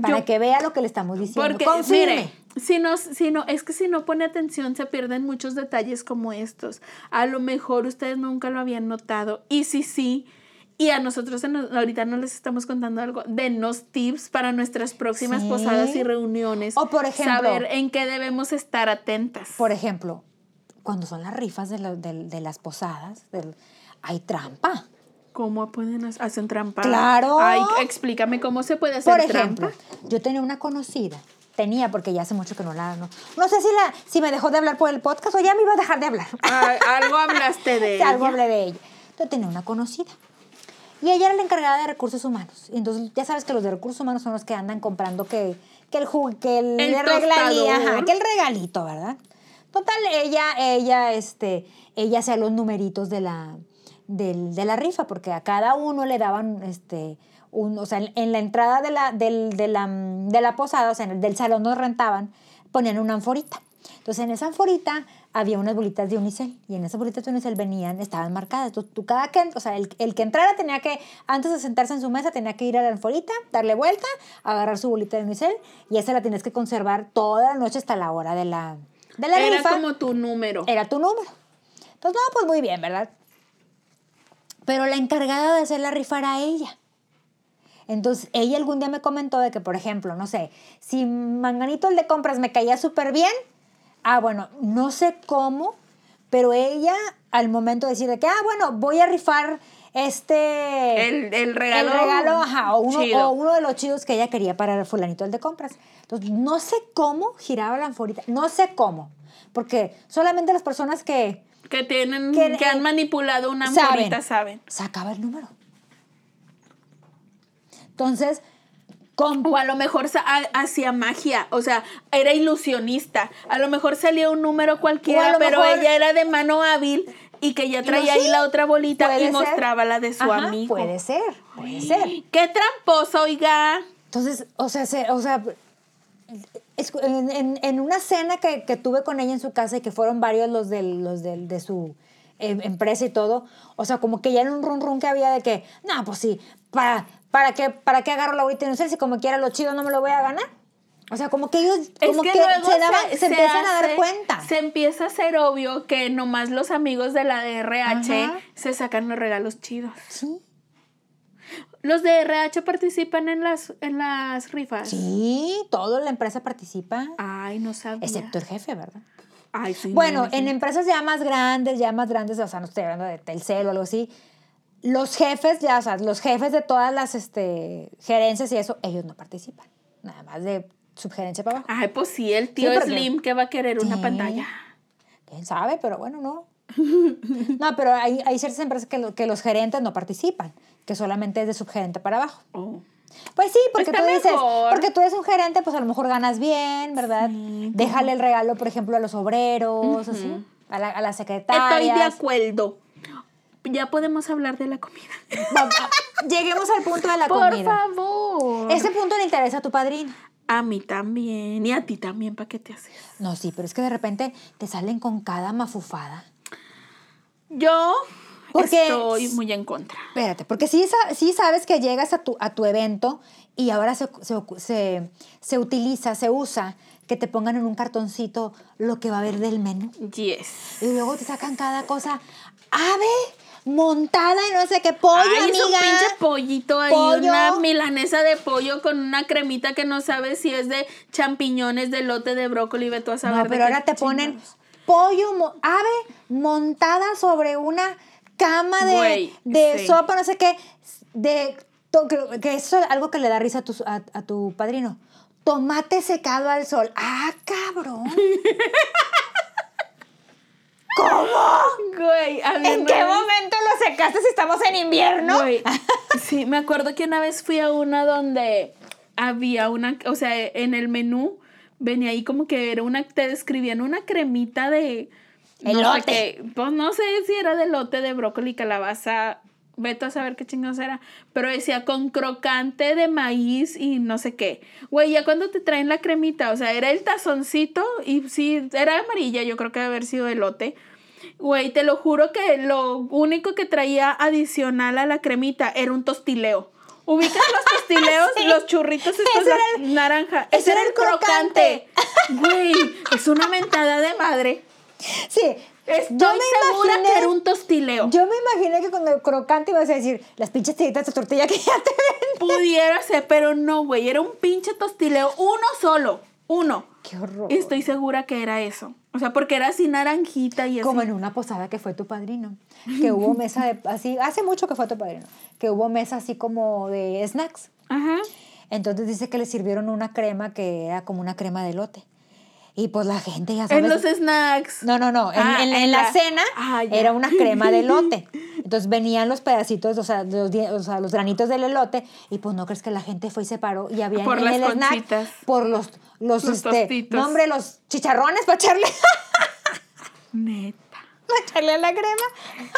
B: Para
A: Yo-
B: que vea lo que le estamos diciendo.
A: Porque,
B: Confirme.
A: mire, si no, si no, es que si no pone atención se pierden muchos detalles como estos. A lo mejor ustedes nunca lo habían notado. Y sí, sí. Y a nosotros en- ahorita no les estamos contando algo. Denos tips para nuestras próximas
B: Sí.
A: posadas y reuniones.
B: O, por ejemplo-
A: Saber en qué debemos estar atentas.
B: Por ejemplo, cuando son las rifas de, la- de- de las posadas, del- hay trampa.
A: ¿Cómo pueden hacer hacen trampa?
B: Claro.
A: Ay, explícame cómo se puede hacer
B: Por ejemplo,
A: trampa.
B: yo tenía una conocida, tenía porque ya hace mucho que no la no, no sé si la si me dejó de hablar por el podcast o ya me iba a dejar de hablar.
A: Ay, algo hablaste de
B: Algo
A: ella.
B: hablé de ella. Yo tenía una conocida. Y ella era la encargada de recursos humanos. Y entonces ya sabes que los de recursos humanos son los que andan comprando que, que el que el,
A: El
B: regalí- ajá, que el regalito, ¿verdad? Total, ella, ella, este, ella hacía los numeritos de la, del- de la rifa, porque a cada uno le daban, este, un, o sea, en, en la entrada de la, del- de, la, de la posada, o sea, en el- del salón nos rentaban, ponían una anforita. Entonces, en esa anforita había unas bolitas de unicel y en esas bolitas de unicel venían, estaban marcadas. Entonces, tú cada que, o sea, el, el que entrara tenía que, antes de sentarse en su mesa, tenía que ir a la anforita, darle vuelta, agarrar su bolita de unicel y esa la tienes que conservar toda la noche hasta la hora de la, de la
A: Era
B: rifa.
A: como tu número.
B: Era tu número. Entonces, no, pues muy bien, ¿verdad? Pero la encargada de hacer la rifa era ella. Entonces, ella algún día me comentó de que, por ejemplo, no sé, si Manganito el de compras me caía súper bien, ah, bueno, no sé cómo, pero ella al momento de decir de que, ah, bueno, voy a rifar este...
A: El, el regalo.
B: El regalo, ajá, o uno,
A: chido.
B: o uno de los chidos que ella quería para el fulanito el de compras. Entonces, no sé cómo giraba la anforita, no sé cómo, porque solamente las personas que
A: Que tienen,
B: Que-
A: que, han manipulado una
B: saben.
A: anforita saben.
B: sacaba el número. Entonces,
A: O a lo mejor hacía magia, o sea, era ilusionista. A lo mejor salía un número cualquiera, pero
B: mejor-
A: ella era de mano hábil y que ya traía
B: sí,
A: ahí la otra bolita y
B: ser.
A: mostraba la de su
B: Ajá,
A: amigo.
B: Puede ser, puede ser.
A: ¡Qué tramposo, oiga!
B: Entonces, o sea, se- o sea en, en- en una cena que, que tuve con ella en su casa y que fueron varios los, del, los del- de su eh, empresa y todo, o sea, como que ya era un run run que había de que, no, pues sí, ¿para, para, qué, ¿para qué agarro la bolita de unicel si como quiera lo chido no me lo voy a ganar? O sea, como que ellos
A: Es
B: como
A: que,
B: que,
A: luego
B: se, daban- se empiezan a dar cuenta.
A: Se empieza a ser obvio que nomás los amigos de la DRH
B: Ajá.
A: se sacan los regalos chidos.
B: Sí.
A: Los de RH participan en las, en las rifas.
B: Sí, toda la empresa participa,
A: Ay, no sabía.
B: excepto el jefe, ¿verdad?
A: Ay, sí,
B: Bueno,
A: no, no
B: en
A: sé.
B: empresas ya más grandes, ya más grandes, o sea, no estoy hablando de Telcel o algo así, los jefes, ya, o sea, los jefes de todas las este, gerencias y eso, ellos no participan. Nada más de subgerencia para abajo.
A: Ay, pues sí, el tío
B: Sí,
A: Slim que va a querer una pantalla.
B: ¿Quién sabe? Pero bueno, no. No, pero hay, hay ciertas empresas que, lo- que los gerentes no participan, que solamente es de subgerente para abajo.
A: Oh.
B: Pues sí, porque tú dices,
A: mejor.
B: porque tú eres un gerente, pues a lo mejor ganas bien, ¿verdad? Déjale el regalo, por ejemplo, a los obreros, así, a la, a las secretarias.
A: Estoy de acuerdo. Ya podemos hablar de la comida.
B: Lleguemos al punto de la
A: Por
B: comida.
A: favor.
B: Ese punto le interesa a tu padrino.
A: A mí también. Y a ti también, ¿para qué te haces?
B: No, sí, pero es que de repente te salen con cada mafufada.
A: Yo
B: Porque-
A: estoy muy en contra.
B: Espérate, porque sí, sí sabes que llegas a tu, a tu evento y ahora se, se se- se utiliza, se usa que te pongan en un cartoncito lo que va a haber del menú.
A: Yes.
B: Y luego te sacan cada cosa. Ave montada y no sé qué pollo,
A: Ay, es un
B: amiga.
A: pinche pollito ahí,
B: Pollo.
A: una milanesa de pollo con una cremita que no sabes si es de champiñones, de lote, de brócoli, ve tú a saber
B: No, pero ahora te ponen pollo, mo- ave montada sobre una cama de,
A: Güey,
B: de
A: sí.
B: sopa, no sé qué, de que eso es algo que le da risa a tu, a, a tu padrino. Tomate secado al sol. Ah, cabrón.
A: Güey, a mí
B: ¿En qué momento lo secaste si estamos en invierno?
A: Güey, sí, me acuerdo que una vez fui a una donde había una, o sea, en el menú venía ahí como que era una, te describían una cremita de... No sé
B: Elote.
A: qué, pues no sé si era de lote, de brócoli, calabaza, veto a saber qué chingados era, pero decía con crocante de maíz y no sé qué. Güey, ya cuando te traen la cremita, o sea, era el tazoncito y sí, era amarilla, yo creo que debe haber sido elote. Güey, te lo juro que lo único que traía adicional a la cremita era un tostileo. ¿Ubicas los tostileos? Los churritos estos
B: Ese era el-
A: naranja.
B: ese era el
A: crocante. Güey, es una mentada de madre.
B: Sí.
A: Estoy
B: yo me
A: segura
B: imaginé,
A: que era un tostileo.
B: Yo me imaginé que con el crocante ibas a decir las pinches tiritas de tortilla que ya te ven.
A: Pudiera ser, pero no, güey. Era un pinche tostileo. Uno solo. Uno.
B: Qué horror.
A: Y estoy segura que era eso. O sea, porque era así naranjita y así.
B: Como en una posada que fue tu padrino, que hubo mesa de, así, hace mucho que fue tu padrino, que hubo mesa así como de snacks.
A: Ajá.
B: Entonces dice que le sirvieron una crema que era como una crema de lote. Y pues la gente ya sabes.
A: En los snacks.
B: No, no, no. En,
A: Ah,
B: en-
A: en
B: en la,
A: la-
B: cena
A: Ah,
B: era una crema de elote. Entonces venían los pedacitos, o sea, los, o sea, los granitos del elote, y pues no crees que la gente fue y se paró y había
A: Por
B: en
A: las
B: el snack por los, los,
A: Los
B: este,
A: tostitos.
B: no, hombre, los chicharrones para echarle,
A: Neta.
B: para echarle a la crema.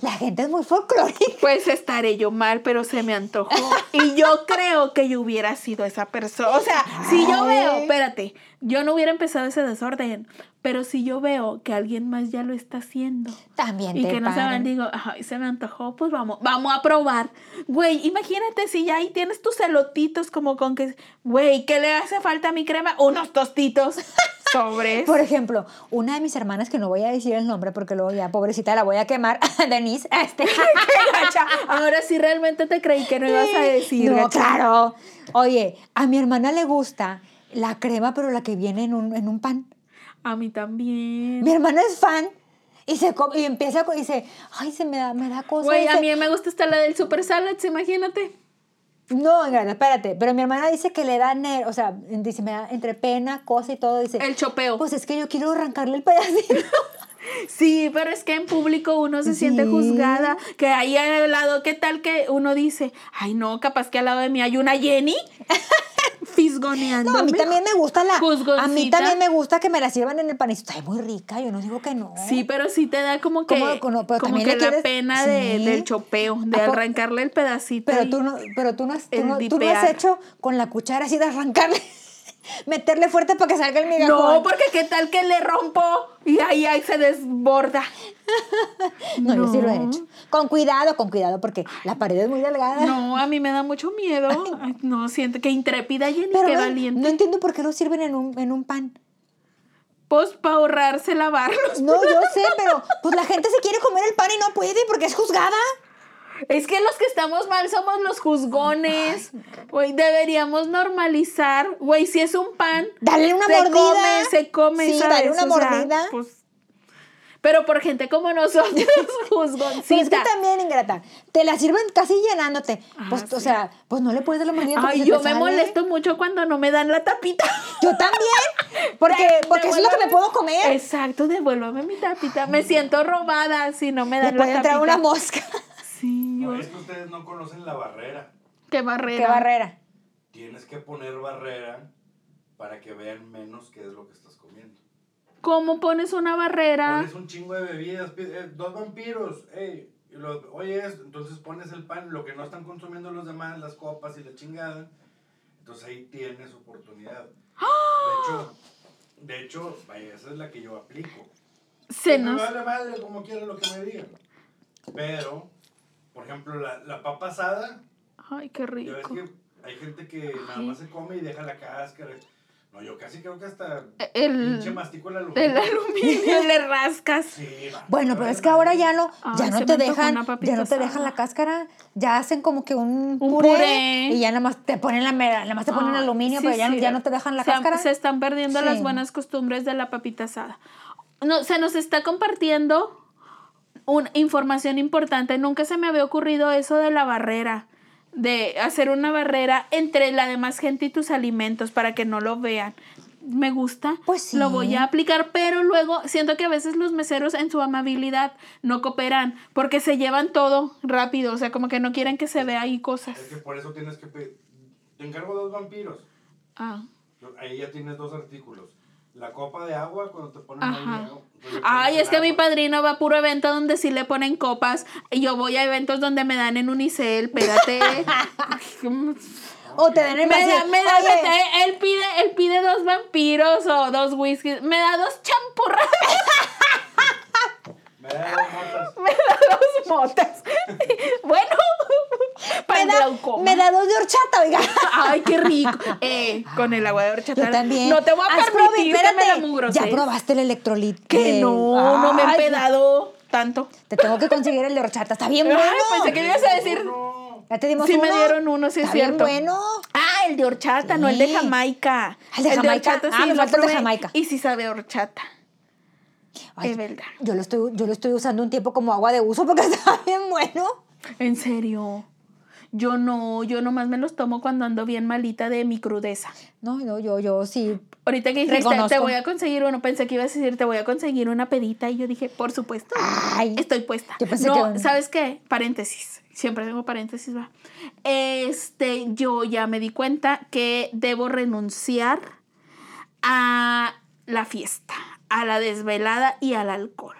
B: La gente es muy folclórica.
A: Pues estaré yo mal, pero se me antojó. Y yo creo que yo hubiera sido esa persona. O sea, si yo veo, espérate, yo no hubiera empezado ese desorden, pero si yo veo que alguien más ya lo está haciendo
B: También
A: y
B: te
A: que no saben, digo, ay, se me antojó, pues vamos, vamos a probar. Güey, imagínate si ya ahí tienes tus elotitos como con que, güey, ¿qué le hace falta a mi crema? Unos tostitos sobres.
B: Por ejemplo, una de mis hermanas, que no voy a decir el nombre porque luego ya, pobrecita, la voy a quemar, Denise. Este.
A: Ahora sí realmente te creí que no ibas a decir.
B: No, claro. Oye, a mi hermana le gusta la crema, pero la que viene en un, en un pan.
A: A mí también.
B: Mi hermana es fan y, se y empieza y dice, ay, se me da, me da cosa.
A: Güey, a mí me gusta hasta la del Super Salads, imagínate.
B: No, espérate. Pero mi hermana dice que le da, o sea, dice, me da entre pena, cosa y todo. Dice,
A: El chopeo.
B: pues es que yo quiero arrancarle el pedacito.
A: Sí, pero es que en público uno se siente juzgada. Que ahí al lado, ¿qué tal que uno dice, ay no, capaz que al lado de mí hay una Jenny fisgoneando?
B: No, a mí también me gusta la. A mí
A: Juzgoncita.
B: también me gusta que me la sirvan en el panecito. Está muy rica, yo no digo que no.
A: Sí, pero sí te da como que,
B: ¿Cómo? No, pero
A: como
B: también
A: que la
B: quieres-
A: pena de-
B: Sí.
A: del chopeo, de arrancarle el pedacito.
B: Pero tú no, pero tú no has, tú no, tú no has hecho con la cuchara así de arrancarle, meterle fuerte para que salga el migajón.
A: No, porque qué tal que le rompo y ahí, ahí se desborda.
B: No, yo sí lo he
A: No.
B: hecho. Con cuidado, con cuidado, porque la pared es muy delgada.
A: No, a mí me da mucho miedo. Ay, no, siento que intrépida Jenny,
B: pero
A: qué
B: no,
A: valiente.
B: no entiendo por qué lo sirven en un, en un pan.
A: Pues para ahorrarse lavarlos.
B: No, yo sé, pero pues la gente se quiere comer el pan y no puede porque es juzgada.
A: Es que los que estamos mal somos los juzgones. Güey, deberíamos normalizar. Güey, si es un pan,
B: Dale una
A: se
B: mordida.
A: come, se come.
B: Sí,
A: ¿sabes?
B: dale una
A: O sea,
B: mordida.
A: pues, pero por gente como nosotros, juzgoncita.
B: Pero es que también, ingrata, te la sirven casi llenándote. Pues,
A: Ah,
B: o
A: sí.
B: sea, pues no le puedes dar la mordida
A: Ay, yo me molesto mucho cuando no me dan la tapita.
B: Yo también, porque, porque eso es lo que me puedo comer.
A: Exacto, devuélvame mi tapita. Me siento robada si no me dan la
B: puede
A: tapita.
B: entrar una mosca.
C: No, es que ustedes no conocen la barrera.
A: qué barrera.
B: ¿Qué barrera?
C: Tienes que poner barrera para que vean menos qué es lo que estás comiendo.
A: ¿Cómo pones una barrera?
C: Pones un chingo de bebidas, eh, dos vampiros, ey, y lo- oye, entonces pones el pan, lo que no están consumiendo los demás, las copas y la chingada. Entonces ahí tienes oportunidad.
A: ¡Ah!
C: De hecho, de hecho, vaya, esa es la que yo aplico.
A: Se
C: me
A: nos...
C: vale madre como quiera lo que me digan. Pero, por ejemplo, la, la papa asada,
A: Ay, qué
C: ya ves
A: rico.
C: que hay gente que nada más se come y deja la cáscara. No, yo casi creo que hasta
A: El,
C: pinche mastico el aluminio.
A: el aluminio le rascas.
C: Sí, va,
B: Bueno, pero es que ahora ya no, ya no te dejan,
A: una papita
B: ya no te dejan la cáscara, ya hacen como que un,
A: Un
B: puré,
A: puré.
B: y ya nada más te ponen la mera- nada más te ponen
A: Ay,
B: aluminio,
A: sí,
B: pero ya, no-
A: sí.
B: ya no te dejan la
A: se,
B: cáscara.
A: Se están perdiendo
B: Sí.
A: las buenas costumbres de la papita asada. No, se nos está compartiendo una información importante. Nunca se me había ocurrido eso de la barrera. De hacer una barrera entre la demás gente y tus alimentos para que no lo vean. Me gusta.
B: Pues sí.
A: Lo voy a aplicar, pero luego siento que a veces los meseros en su amabilidad no cooperan porque se llevan todo rápido. O sea, como que no quieren que se vea ahí cosas.
C: Es que por eso tienes que pedir. Te encargo dos vampiros.
A: Ah.
C: Ahí ya tienes dos artículos. La copa de agua cuando te ponen
A: Ajá.
C: ahí. le
A: Ay, es que
C: el
A: mi
C: agua.
A: padrino va a puro evento donde sí le ponen copas. Y yo voy a eventos donde me dan en Unicel, espérate.
B: o te den
A: me
B: el
A: da,
B: vacío.
A: me da,
B: Oye,
A: me- él pide, él pide dos vampiros o dos whiskies. Me da dos champurras,
C: Me da dos motas.
A: me da dos motas. bueno, para
B: me,
A: el
B: da, me da dos de horchata, oiga.
A: Ay, qué rico. Eh, con el agua de horchata.
B: Yo también.
A: No te voy a permitir que me la.
B: Ya probaste el electrolit.
A: Que
B: de-
A: no, no me he
B: Ay,
A: empedado tanto.
B: Te tengo que conseguir el de horchata. Está bien bueno.
A: Ay, pensé que me ibas a decir.
C: No.
B: Ya te dimos
A: Sí
B: uno.
A: me dieron uno, sí es
B: Está bien
A: cierto.
B: bueno.
A: Ah, el de horchata, no el de
B: Sí.
A: Jamaica.
B: El de Jamaica.
A: horchata
B: Ah, me
A: lo
B: falta el de Jamaica.
A: Y sí sabe horchata.
B: Ay,
A: Es verdad.
B: Yo lo, estoy, yo lo estoy usando un tiempo como agua de uso porque está bien bueno.
A: En serio. Yo no, yo nomás me los tomo cuando ando bien malita de mi crudeza.
B: No, no, yo, yo sí.
A: Ahorita que dijiste,
B: Reconozco.
A: te voy a conseguir uno, pensé que ibas a decir, te voy a conseguir una pedita. Y yo dije, por supuesto,
B: Ay.
A: estoy puesta.
B: Yo pensé
A: no,
B: que-
A: ¿sabes qué? Paréntesis. Siempre tengo paréntesis, va. Este, yo ya me di cuenta que debo renunciar a la fiesta, a la desvelada y al alcohol.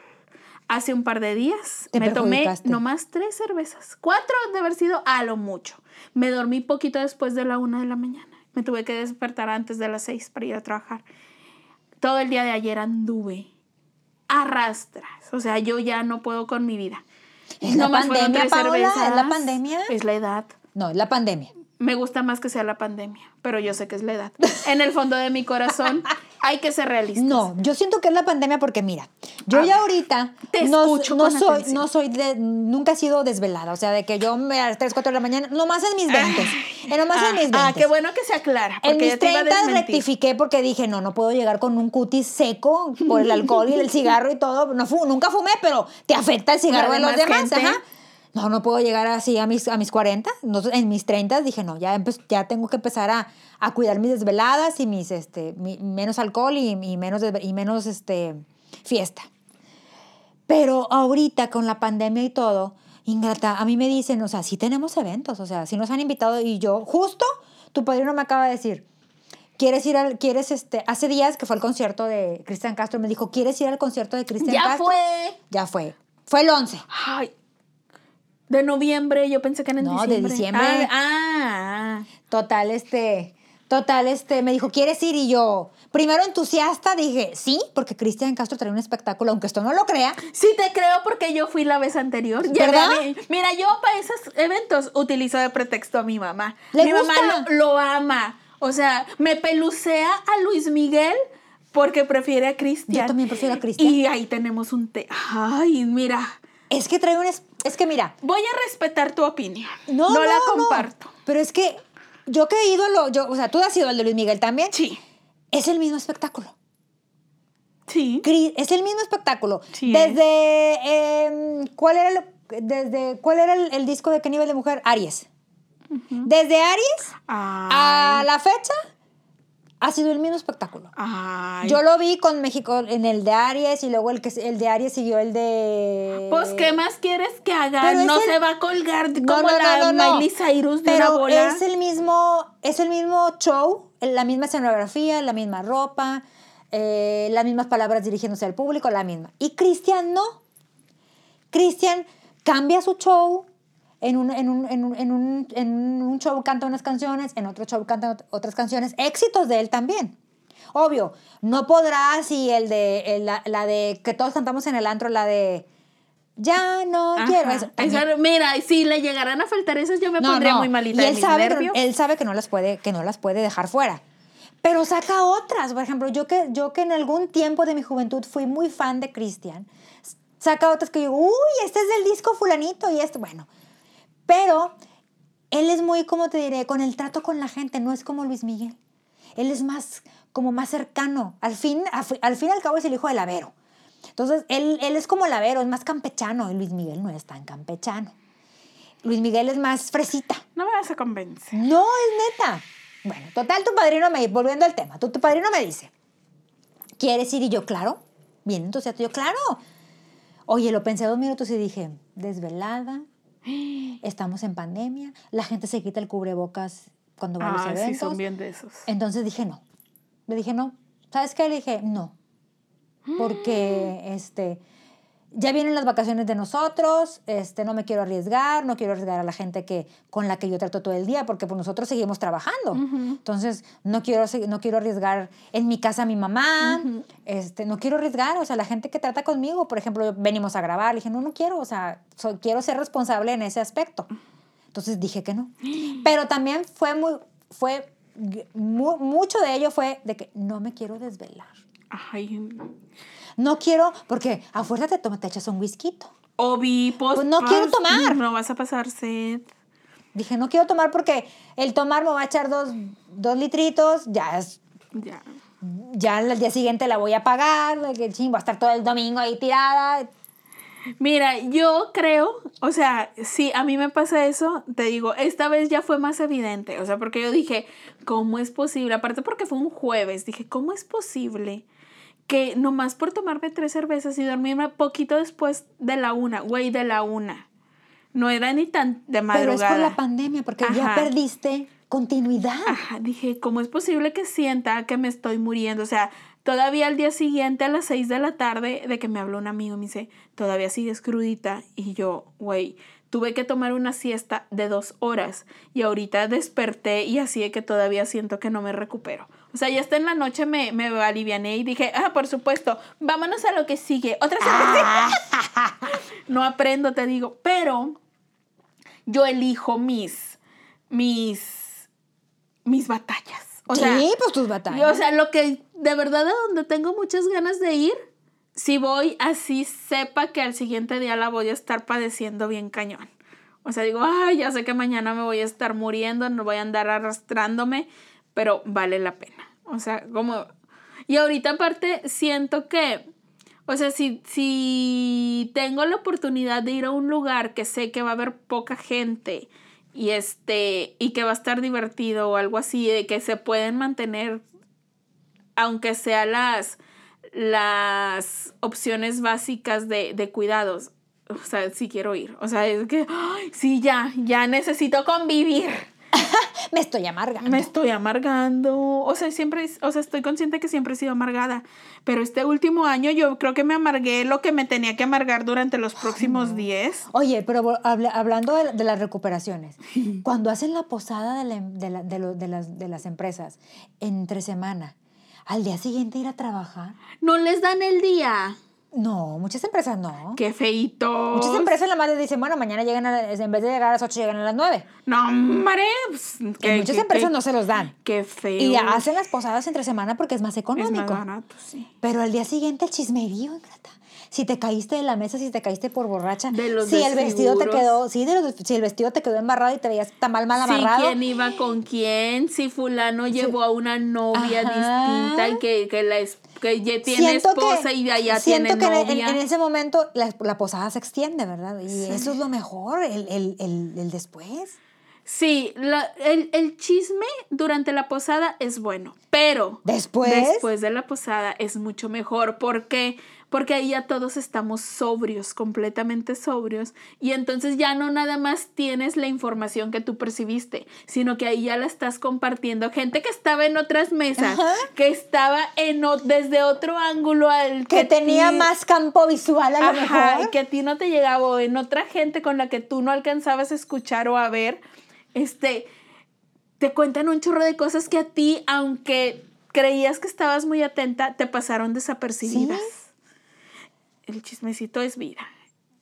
A: Hace un par de días
B: Te
A: me tomé nomás tres cervezas. Cuatro de haber sido a lo mucho. Me dormí poquito después de la una de la mañana. Me tuve que despertar antes de las seis para ir a trabajar. Todo el día de ayer anduve arrastras. O sea, yo ya no puedo con mi vida.
B: ¿Es la pandemia, Paola? ¿Es la pandemia?
A: Es la edad.
B: No, es la pandemia.
A: Me gusta más que sea la pandemia, pero yo sé que es la edad. En el fondo de mi corazón hay que ser realistas.
B: No, yo siento que es la pandemia porque mira, yo
A: A
B: ya
A: ver,
B: ahorita
A: te
B: no,
A: escucho
B: no soy,
A: atención.
B: no soy de, nunca he sido desvelada, o sea, de que yo me a las 3, 4 de la mañana, nomás en mis 20, eh, nomás
A: ah,
B: en mis 20.
A: ah, qué bueno que se aclara.
B: En mis
A: ya te iba a
B: 30
A: desmentir.
B: rectifiqué porque dije, no, no puedo llegar con un cutis seco por el alcohol y el cigarro y todo. No nunca fumé, pero te afecta el cigarro de los
A: demás. gente.
B: Ajá. No, no puedo llegar así a mis, a mis 40. No, en mis 30 dije, no, ya, empe- ya tengo que empezar a, a cuidar mis desveladas y mis, este, mi- menos alcohol y, y menos, y menos este, fiesta. Pero ahorita con la pandemia y todo, Ingrata, a mí me dicen, o sea, sí tenemos eventos, o sea, sí nos han invitado y yo, justo, tu padrino me acaba de decir, ¿quieres ir al, quieres, este, hace días que fue el concierto de Cristian Castro, me dijo, ¿quieres ir al concierto de Cristian
A: Ya
B: Castro?
A: fue.
B: Ya fue. Fue el 11.
A: Ay. De noviembre, yo pensé que era en
B: No, de
A: diciembre.
B: diciembre.
A: Ah, ah.
B: Total, este, total, este, me dijo, ¿quieres ir? Y yo, primero entusiasta, dije, sí, porque Cristian Castro trae un espectáculo, aunque esto no lo crea.
A: Sí te creo porque yo fui la vez anterior.
B: ¿Verdad?
A: mira, yo para esos eventos utilizo de pretexto a mi mamá.
B: ¿Le
A: mi mamá lo, lo ama. O sea, me pelucea a Luis Miguel porque prefiere a Cristian.
B: Yo también prefiero a Cristian.
A: Y ahí tenemos un té. Ay, mira.
B: Es que trae un, es, es que mira,
A: Voy a respetar tu opinión.
B: no,
A: no,
B: no,
A: la
B: no.
A: comparto.
B: Pero es que yo que he ido a lo, yo, o sea, tú has ido al de Luis Miguel también.
A: Sí,
B: Es el mismo espectáculo.
A: sí.
B: Es el mismo espectáculo.
A: Sí,
B: Desde, em, ¿cuál era, el, desde, ¿cuál era el, el disco de qué nivel de mujer? Aries. Desde Aries a la fecha ha sido el mismo espectáculo.
A: ay.
B: Yo lo vi con México en el de Aries y luego el, que, el de Aries siguió el de...
A: Pues, ¿qué más quieres que haga? No
B: el-
A: se va a colgar
B: No,
A: como
B: no,
A: la. Miley Cyrus de
B: Pero
A: una bola.
B: es el mismo, es el mismo show, la misma escenografía, la misma ropa, eh, las mismas palabras dirigiéndose al público, la misma. Y Cristian no. Cristian cambia su show, en un, en un, en un, en un, en un show canta unas canciones, en otro show canta ot- otras canciones, éxitos de él también. Obvio, no podrá si el de, el- la, la de que todos cantamos en el antro, la de ya no
A: Ajá.
B: quiero. eso,
A: Esa- mira, si le llegaran a faltar esas, yo me
B: no,
A: pondría
B: no.
A: muy malita
B: Y él sabe, que, él sabe que no las puede, que no las puede dejar fuera. Pero saca otras. Por ejemplo, yo que, yo que en algún tiempo de mi juventud fui muy fan de Cristian, saca otras que yo, uy, este es del disco fulanito y este, bueno. Pero él es muy, como te diré, con el trato con la gente, no es como Luis Miguel. Él es más, como más cercano. Al fin, al fin y al cabo es el hijo del Avero. Entonces, él, él es como el Avero, es más campechano. Y Luis Miguel no es tan campechano. Luis Miguel es más fresita.
A: No me vas a convencer.
B: No, es neta. Bueno, total, tu padrino me, volviendo al tema, tu, tu padrino me dice, ¿quieres ir? Y yo, claro, bien entusiasta, yo, claro. Oye, lo pensé dos minutos y dije, desvelada, estamos en pandemia, la gente se quita el cubrebocas cuando va a los
A: Ah, sí,
B: eventos.
A: son bien de esos.
B: Entonces dije, no. Le dije, no. ¿Sabes qué? Le dije, no. Porque, este, ya vienen las vacaciones de nosotros, este, no me quiero arriesgar, no quiero arriesgar a la gente que, con la que yo trato todo el día, porque pues, nosotros seguimos trabajando. Entonces, no quiero, no quiero arriesgar en mi casa a mi mamá, este, no quiero arriesgar, o sea, la gente que trata conmigo, por ejemplo, venimos a grabar, le dije, no, no quiero, o sea, so- quiero ser responsable en ese aspecto. Entonces dije que no. Pero también fue muy, fue, mu- mucho de ello fue de que no me quiero desvelar.
A: Ay,
B: No quiero, porque a fuerza te, toma- te echas un whisky.
A: Obi, pues,
B: Pues no quiero tomar.
A: No vas a pasar sed.
B: Dije, no quiero tomar porque el tomar me va a echar dos, dos litritos, ya es,
A: Ya.
B: ya al día siguiente la voy a pagar, que ching, voy a estar todo el domingo ahí tirada.
A: Mira, yo creo, o sea, si a mí me pasa eso, te digo, esta vez ya fue más evidente, o sea, porque yo dije, ¿cómo es posible? Aparte porque fue un jueves, dije, ¿cómo es posible que nomás por tomarme tres cervezas y dormirme poquito después de la una, güey, de la una? No era ni tan de
B: Pero
A: madrugada.
B: es por la pandemia, porque ya perdiste continuidad.
A: Ajá, dije, ¿cómo es posible que sienta que me estoy muriendo? O sea, todavía al día siguiente a las 6 de la tarde de que me habló un amigo, me dice, todavía sigues crudita. Y yo, güey, tuve que tomar una siesta de dos horas y ahorita desperté y así de que todavía siento que no me recupero. O sea, ya hasta en la noche me, me aliviané y dije, ah, por supuesto, vámonos a lo que sigue. Otra cerveza. no aprendo, te digo, pero yo elijo mis, mis, mis batallas. O
B: sí,
A: sea,
B: pues tus batallas.
A: y, o sea, lo que de verdad a donde tengo muchas ganas de ir, si voy así sepa que al siguiente día la voy a estar padeciendo bien cañón. O sea, digo, ay, ya sé que mañana me voy a estar muriendo, no voy a andar arrastrándome, pero vale la pena. O sea, como... Y ahorita aparte siento que, o sea, si, si tengo la oportunidad de ir a un lugar que sé que va a haber poca gente y este y que va a estar divertido o algo así de que se pueden mantener aunque sea las las opciones básicas de, de cuidados. O sea sí quiero ir. O sea es que ay, sí ya ya necesito convivir.
B: Me estoy amargando.
A: me estoy amargando. O sea siempre o sea estoy consciente que siempre he sido amargada pero este último año yo creo que me amargué lo que me tenía que amargar durante los próximos 10
B: Oye, pero habla- hablando de, de las recuperaciones, cuando hacen la posada de, la em- de la- de lo- de las, de las empresas entre semana, al día siguiente ir a trabajar,
A: no les dan el día
B: no, muchas empresas no.
A: qué feito
B: Muchas empresas la madre dicen, bueno, mañana llegan, a, en vez de llegar a las 8, llegan a las 9.
A: No, hombre. pues,
B: muchas empresas no se los dan.
A: Qué feo.
B: Y hacen las posadas entre semana porque es más
A: Es
B: económico.
A: más barato, sí.
B: Pero al día siguiente el chismerío, ingrata. Si te caíste de la mesa, si te caíste por borracha,
A: De los
B: si el vestido te quedó, sí, de los, si el vestido te quedó embarrado y te veías tan mal mal amarrado.
A: quién iba con quién, si fulano llevó a una novia
B: Ajá.
A: distinta y que, que, la es- que ya tiene
B: Siento que-
A: esposa y allá
B: siento
A: tiene
B: que en-
A: novia.
B: En, en ese momento la, la posada se extiende, ¿verdad? Y eso es lo mejor, el, el, el, el después.
A: Sí, la- el, el chisme durante la posada es bueno, pero
B: Después.
A: después de la posada es mucho mejor. ¿Por qué? Porque ahí ya todos estamos sobrios, completamente sobrios, y entonces ya no nada más tienes la información que tú percibiste, sino que ahí ya la estás compartiendo. Gente que estaba en otras mesas,
B: Ajá.
A: que estaba en o- desde otro ángulo al
B: Que tenía
A: ti-
B: más campo visual a lo
A: Ajá,
B: mejor.
A: y que a ti no te llegaba o en otra gente con la que tú no alcanzabas a escuchar o a ver, este, te cuentan un chorro de cosas que a ti, aunque creías que estabas muy atenta, te pasaron desapercibidas. El chismecito es vida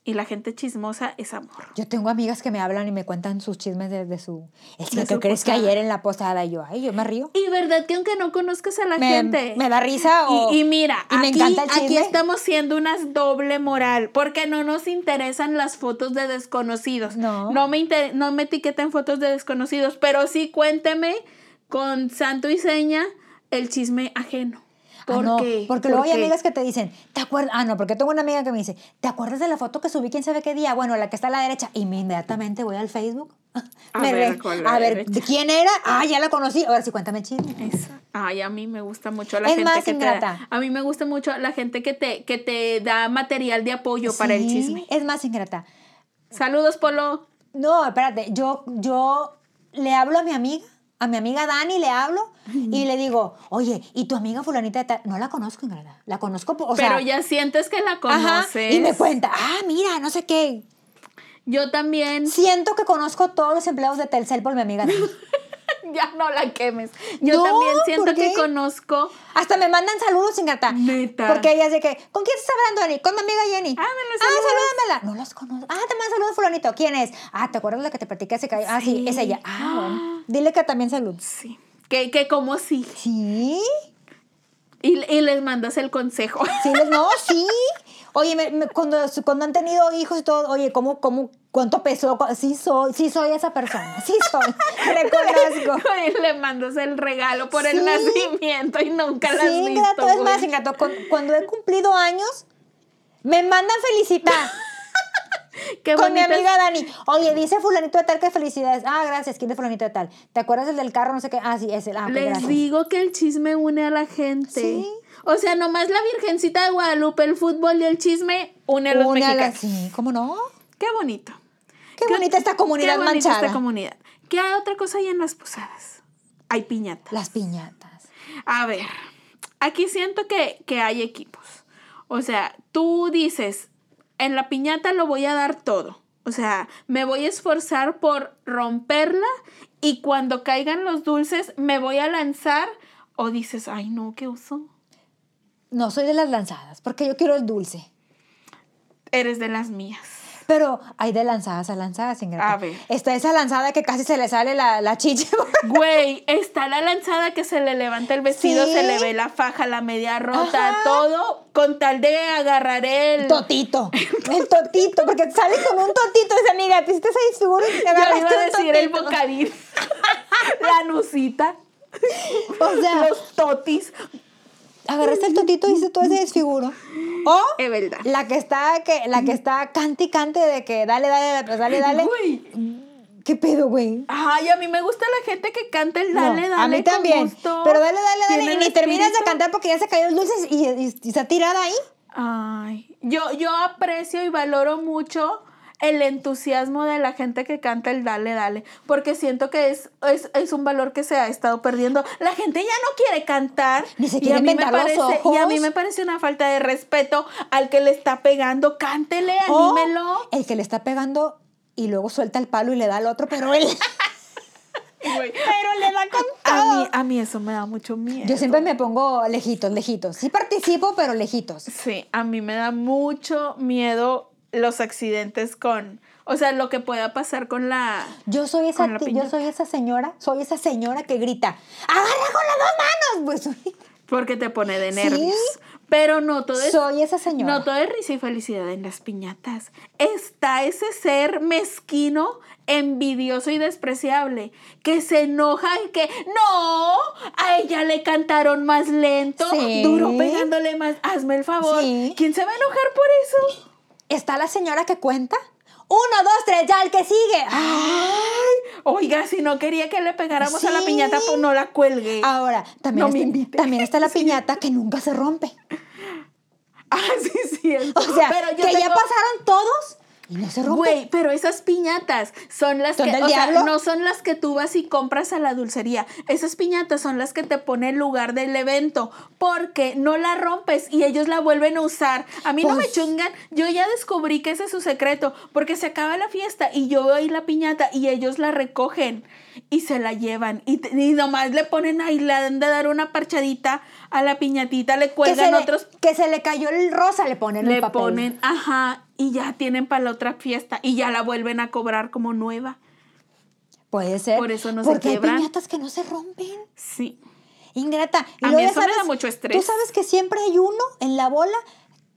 A: y la gente chismosa es amor.
B: Yo tengo amigas que me hablan y me cuentan sus chismes de, de su... Es que
A: De
B: ¿qué
A: su
B: crees que ayer en la posada yo, ay, yo me río.
A: Y verdad que aunque no conozcas a la
B: Me,
A: gente,
B: me da risa o...
A: Y, y mira,
B: y me
A: aquí,
B: encanta el
A: aquí estamos siendo unas doble moral, porque no nos interesan las fotos de desconocidos.
B: No.
A: No me, inter- no me etiqueten fotos de desconocidos, pero sí cuénteme con santo y seña el chisme ajeno.
B: Ah,
A: ¿Por
B: no,
A: qué?
B: Porque luego
A: ¿Por
B: hay
A: qué?
B: amigas que te dicen, ¿te acuerdas? Ah, no, porque tengo una amiga que me dice, ¿te acuerdas de la foto que subí quién sabe qué día? Bueno, la que está a la derecha. Y me inmediatamente voy al Facebook.
A: A
B: me
A: ver.
B: ¿de quién era? Ah, ya la conocí. Ahora sí, cuéntame el chisme.
A: Ay, a mí me gusta mucho la
B: Es
A: gente
B: más
A: que
B: ingrata.
A: te a mí me gusta mucho la gente que te que te da material de apoyo para el chisme.
B: Es más ingrata.
A: Saludos, Polo.
B: No, espérate, yo, yo le hablo a mi amiga, a mi amiga Dani le hablo y le digo, oye, ¿y tu amiga fulanita de tal? No la conozco, Ingrata. La conozco, o
A: Pero
B: sea...
A: ya sientes que la
B: ajá,
A: conoces.
B: y me cuenta, ah, mira, no sé qué.
A: Yo también.
B: Siento que conozco todos los empleados de Telcel por mi amiga Dani.
A: Ya no la quemes. Yo
B: No,
A: también siento
B: ¿por
A: que conozco.
B: Hasta me mandan saludos, Ingrata.
A: Neta.
B: Porque ella dice que, ¿con quién estás hablando, Dani? Con mi amiga Jenny.
A: Ándale,
B: Ah,
A: saludos.
B: salúdamela. No los conozco. Ah, te mando saludos, fulanito. ¿Quién es? Ah, ¿te acuerdas de la que te platiqué hace que... Ah, sí, es ella. Ah, bueno. Dile que también saludos.
A: Sí. Que, que como sí.
B: Sí.
A: Y, y les mandas el consejo.
B: Sí, les- no, sí. Oye, me- me- cuando, cuando han tenido hijos y todo, oye, ¿cómo, cómo, cuánto pesó? Sí soy, sí soy esa persona, sí soy, reconozco.
A: Le mandas el regalo por el nacimiento y nunca la has
B: Sí,
A: visto.
B: ingrato, es más, cu- cuando he cumplido años, me mandan felicitar
A: Qué
B: con mi amiga Dani. Oye, dice fulanito de tal que felicidades. Ah, gracias, ¿quién es fulanito de tal? ¿Te acuerdas el del carro? No sé qué. Ah, sí, es el. Ah,
A: Les
B: gracias.
A: digo que el chisme une a la gente.
B: Sí.
A: O sea, nomás la Virgencita de Guadalupe, el fútbol y el chisme une a los
B: Una la-
A: mexicanos.
B: Sí, ¿cómo no?
A: Qué bonito.
B: Qué bonita esta comunidad
A: Qué bonita
B: manchada.
A: esta comunidad. ¿Qué otra cosa hay en las posadas? Hay piñata.
B: Las piñatas.
A: A ver, aquí siento que, que hay equipos. O sea, tú dices, en la piñata lo voy a dar todo. O sea, me voy a esforzar por romperla y cuando caigan los dulces me voy a lanzar. O dices, ay no, qué uso.
B: No, soy de las lanzadas, porque yo quiero el dulce.
A: Eres de las mías.
B: Pero hay de lanzadas a lanzadas, Ingrata.
A: A ver.
B: Está esa lanzada que casi se le sale la, la chicha.
A: Güey, está la lanzada que se le levanta el vestido,
B: Sí.
A: se le ve la faja, la media rota,
B: Ajá.
A: todo con tal de agarrar el...
B: Totito. El totito, porque sale con un totito esa amiga. Te hiciste esa disfigura y te
A: Yo iba a
B: un
A: decir el bocadín. la nucita.
B: O sea,
A: los totis.
B: Agarraste el totito y hiciste todo ese desfiguro. O
A: Es verdad.
B: la que está, que, la que está cante y cante de que dale, dale, dale, dale.
A: Güey.
B: ¿Qué pedo, güey?
A: Ay, a mí me gusta la gente que canta el dale,
B: No,
A: dale.
B: a mí también.
A: gusto.
B: Pero dale, dale, dale. Y ni terminas de cantar porque ya se cayó el dulce y, y- y está tirada ahí.
A: Ay, yo, yo aprecio y valoro mucho el entusiasmo de la gente que canta el dale, dale, porque siento que es, es, es un valor que se ha estado perdiendo. La gente ya no quiere cantar
B: Ni se
A: y,
B: quiere
A: a mí me
B: inventar los
A: parece, y a mí
B: ojos.
A: me parece una falta de respeto al que le está pegando. Cántele, anímelo.
B: el que le está pegando y luego suelta el palo y le da al otro, pero él. pero le da con
A: A
B: todo.
A: mí, a mí eso me da mucho miedo.
B: Yo siempre me pongo lejitos, lejitos. Sí participo, pero lejitos.
A: Sí, a mí me da mucho miedo los accidentes con, o sea, lo que pueda pasar con la...
B: Yo soy esa, yo soy esa señora, soy esa señora que grita, agarra con las dos manos. Pues
A: Porque te pone de
B: Sí.
A: nervios. Pero no todo es...
B: soy esa señora.
A: No todo es risa y felicidad en las piñatas. Está ese ser mezquino, envidioso y despreciable que se enoja y que no, a ella le cantaron más lento,
B: Sí.
A: duro pegándole más. Hazme el favor.
B: Sí.
A: ¿Quién se va a enojar por eso?
B: Está la señora que cuenta. Uno, dos, tres, ya el que sigue.
A: Ay, oiga, si no quería que le pegáramos a la piñata, pues no la cuelgue.
B: Ahora, también,
A: No me
B: está, también está la piñata que nunca se rompe.
A: Ah, sí, sí.
B: O sea,
A: Pero yo
B: que ya pasaron todos y no se rompen.
A: Güey, pero esas piñatas son las
B: ¿Son
A: que, o sea, no son las que tú vas y compras a la dulcería. Esas piñatas son las que te pone en lugar del evento, porque no la rompes y ellos la vuelven a usar. A mí no me
B: Pues-
A: chungan, yo ya descubrí que ese es su secreto, porque se acaba la fiesta y yo doy la piñata y ellos la recogen y se la llevan y, te- y nomás le ponen ahí, le han de dar una parchadita a la piñatita, le
B: que,
A: cuelgan
B: le,
A: otros
B: que se le cayó el rosa, le ponen
A: le
B: un papel.
A: ponen, ajá, y ya tienen para la otra fiesta y ya la vuelven a cobrar como nueva.
B: Puede ser.
A: Por eso no se
B: Porque hay
A: quiebran.
B: piñatas que no se rompen.
A: Sí.
B: Ingrata. Y
A: A mí eso me da mucho estrés.
B: Tú sabes que siempre hay uno en la bola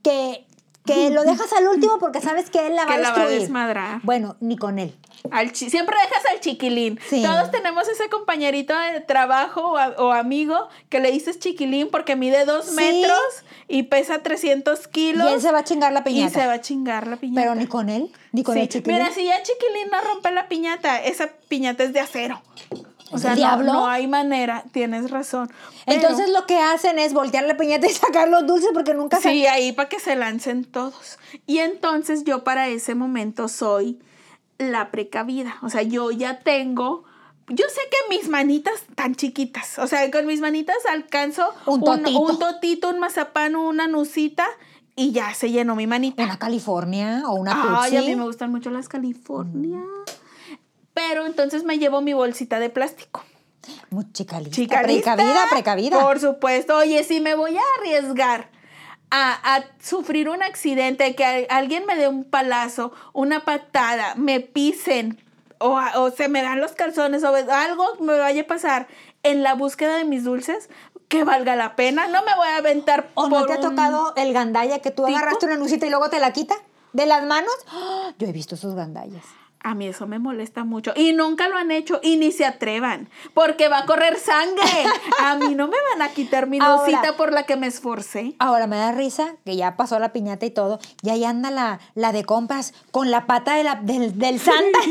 B: que, que lo dejas al último porque sabes que él la va
A: Que
B: a
A: la va a desmadrar.
B: Bueno, ni con él.
A: Al siempre dejas al chiquilín.
B: Sí.
A: Todos tenemos ese compañerito de trabajo o amigo que le dices chiquilín porque mide dos
B: Sí.
A: metros y pesa 300 kilos.
B: Y él se va a chingar la
A: y
B: piñata.
A: se va a chingar la piñata.
B: Pero ni con él, ni con
A: Sí.
B: el chiquilín.
A: Mira, si ya chiquilín no rompe la piñata, esa piñata es de acero. O
B: ¿Es
A: sea, no, hay manera, tienes razón. Pero-
B: Entonces lo que hacen es voltear la piñata y sacar los dulces porque nunca se...
A: Sí, ahí para que se lancen todos. Y entonces yo para ese momento soy la precavida. O sea, yo ya tengo. Yo sé que mis manitas tan chiquitas, o sea, con mis manitas alcanzo
B: Un totito.
A: un, totito, un mazapán, una nucita y ya se llenó mi manita.
B: Una California o una
A: Ay, a mí me gustan mucho las California. Pero entonces me llevo mi bolsita de plástico.
B: Muy chica lista.
A: Chica lista,
B: Precavida, precavida.
A: Por supuesto. Oye, si me voy a arriesgar a, a sufrir un accidente, que alguien me dé un palazo, una patada, me pisen o, o se me dan los calzones o algo me vaya a pasar en la búsqueda de mis dulces, que valga la pena. No me voy a aventar
B: ¿O no
A: por
B: te ha tocado el gandalla que tú
A: tipo?
B: agarraste una nucita y luego te la quita de las manos? ¡Ah! Yo he visto esos gandallas.
A: A mí eso me molesta mucho. Y nunca lo han hecho y ni se atrevan. Porque va a correr sangre. A mí no me van a quitar mi dulcita por la que me esforcé.
B: Ahora me da risa que ya pasó la piñata y todo, y ahí anda la, la de compras con la pata de la, del, del Santa.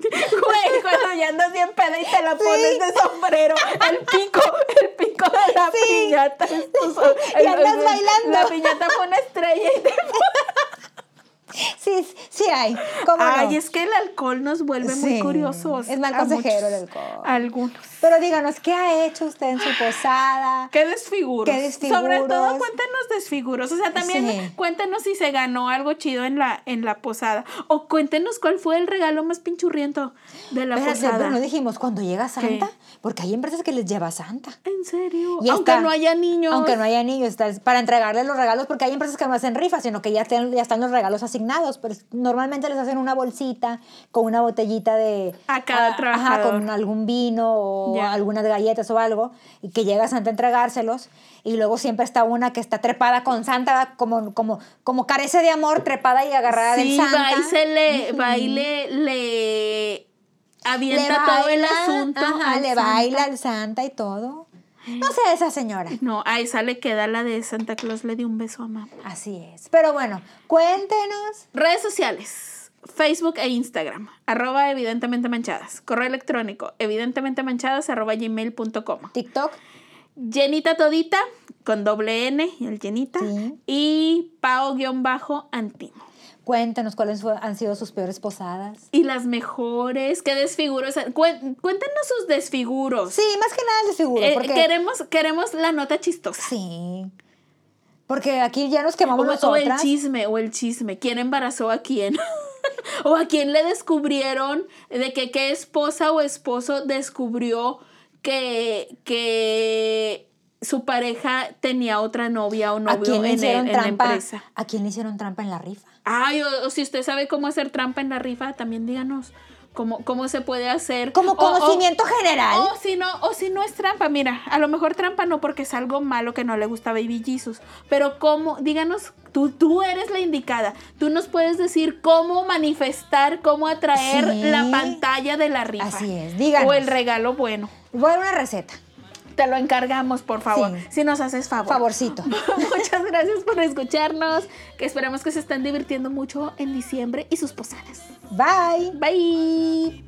A: Güey, cuando ya andas bien peda y te la pones de sombrero, el pico, el pico de la
B: Sí.
A: piñata.
B: Y andas bailando.
A: La piñata fue una estrella y te
B: sí, sí hay. ¿Cómo no?
A: Ay, es que el alcohol nos vuelve muy curiosos.
B: es mal consejero el alcohol.
A: Algunos.
B: Pero díganos, ¿qué ha hecho usted en su posada?
A: ¿Qué desfiguros?
B: ¿Qué desfiguros?
A: Sobre todo cuéntenos desfiguros. O sea, también
B: Sí.
A: cuéntenos si se ganó algo chido en la, en la posada. O cuéntenos cuál fue el regalo más pinchurriento de la
B: Espérate,
A: posada.
B: pero no dijimos cuando llega Santa,
A: ¿Qué?
B: porque hay empresas que les lleva Santa.
A: ¿En serio?
B: Y
A: Aunque
B: está-
A: no haya niños.
B: Aunque no haya niños, está- para entregarles los regalos, porque hay empresas que no hacen rifas, sino que ya, están- ya están los regalos asignados. Pero normalmente les hacen una bolsita con una botellita de.
A: A cada trabajador.
B: con algún vino o
A: Ya.
B: algunas galletas o algo, y que llega Santa a entregárselos. Y luego siempre está una que está trepada con Santa, como, como, como carece de amor, trepada y agarrada
A: Sí,
B: del Santa.
A: va y se le, va y le, le avienta todo el asunto.
B: ajá,
A: al
B: le
A: Santa.
B: baila al Santa y todo. No sé esa señora.
A: No, a esa le queda la de Santa Claus le dio un beso a mamá.
B: Así es. Pero bueno, cuéntenos.
A: Redes sociales. Facebook e Instagram, arroba evidentemente manchadas. Correo electrónico, evidentemente manchadas, arroba gmail.com.
B: TikTok.
A: Llenita todita, con doble N, el llenita.
B: Sí.
A: Y pao-antimo.
B: Cuéntenos cuáles han sido sus peores posadas.
A: Y las mejores, qué desfiguros. Cuéntenos sus desfiguros.
B: Sí, más que nada el desfiguro.
A: Eh,
B: porque,
A: queremos, queremos la nota chistosa.
B: Sí. Porque aquí ya nos
A: O,
B: quemamos
A: o el
B: nosotras.
A: chisme, o el chisme. ¿Quién embarazó a quién? o a quién le descubrieron de que qué esposa o esposo descubrió que, que su pareja tenía otra novia o
B: ¿A
A: novio en, el-
B: hicieron
A: en la empresa.
B: ¿A quién le hicieron trampa en la rifa?
A: Ay, o, o si usted sabe cómo hacer trampa en la rifa, también díganos cómo, cómo se puede hacer.
B: Como
A: O- o-
B: conocimiento general.
A: O si no, o si no es trampa, mira, a lo mejor trampa no porque es algo malo que no le gusta a Baby Jesus, pero cómo, díganos, tú, tú eres la indicada, tú nos puedes decir cómo manifestar, cómo atraer
B: Sí.
A: la pantalla de la rifa.
B: Así es, díganos.
A: O el regalo bueno.
B: Voy a dar una receta.
A: Te lo encargamos, por favor,
B: Sí.
A: si nos haces favor.
B: Favorcito.
A: Muchas gracias por escucharnos, que esperamos que se estén divirtiendo mucho en diciembre y sus posadas.
B: Bye.
A: Bye.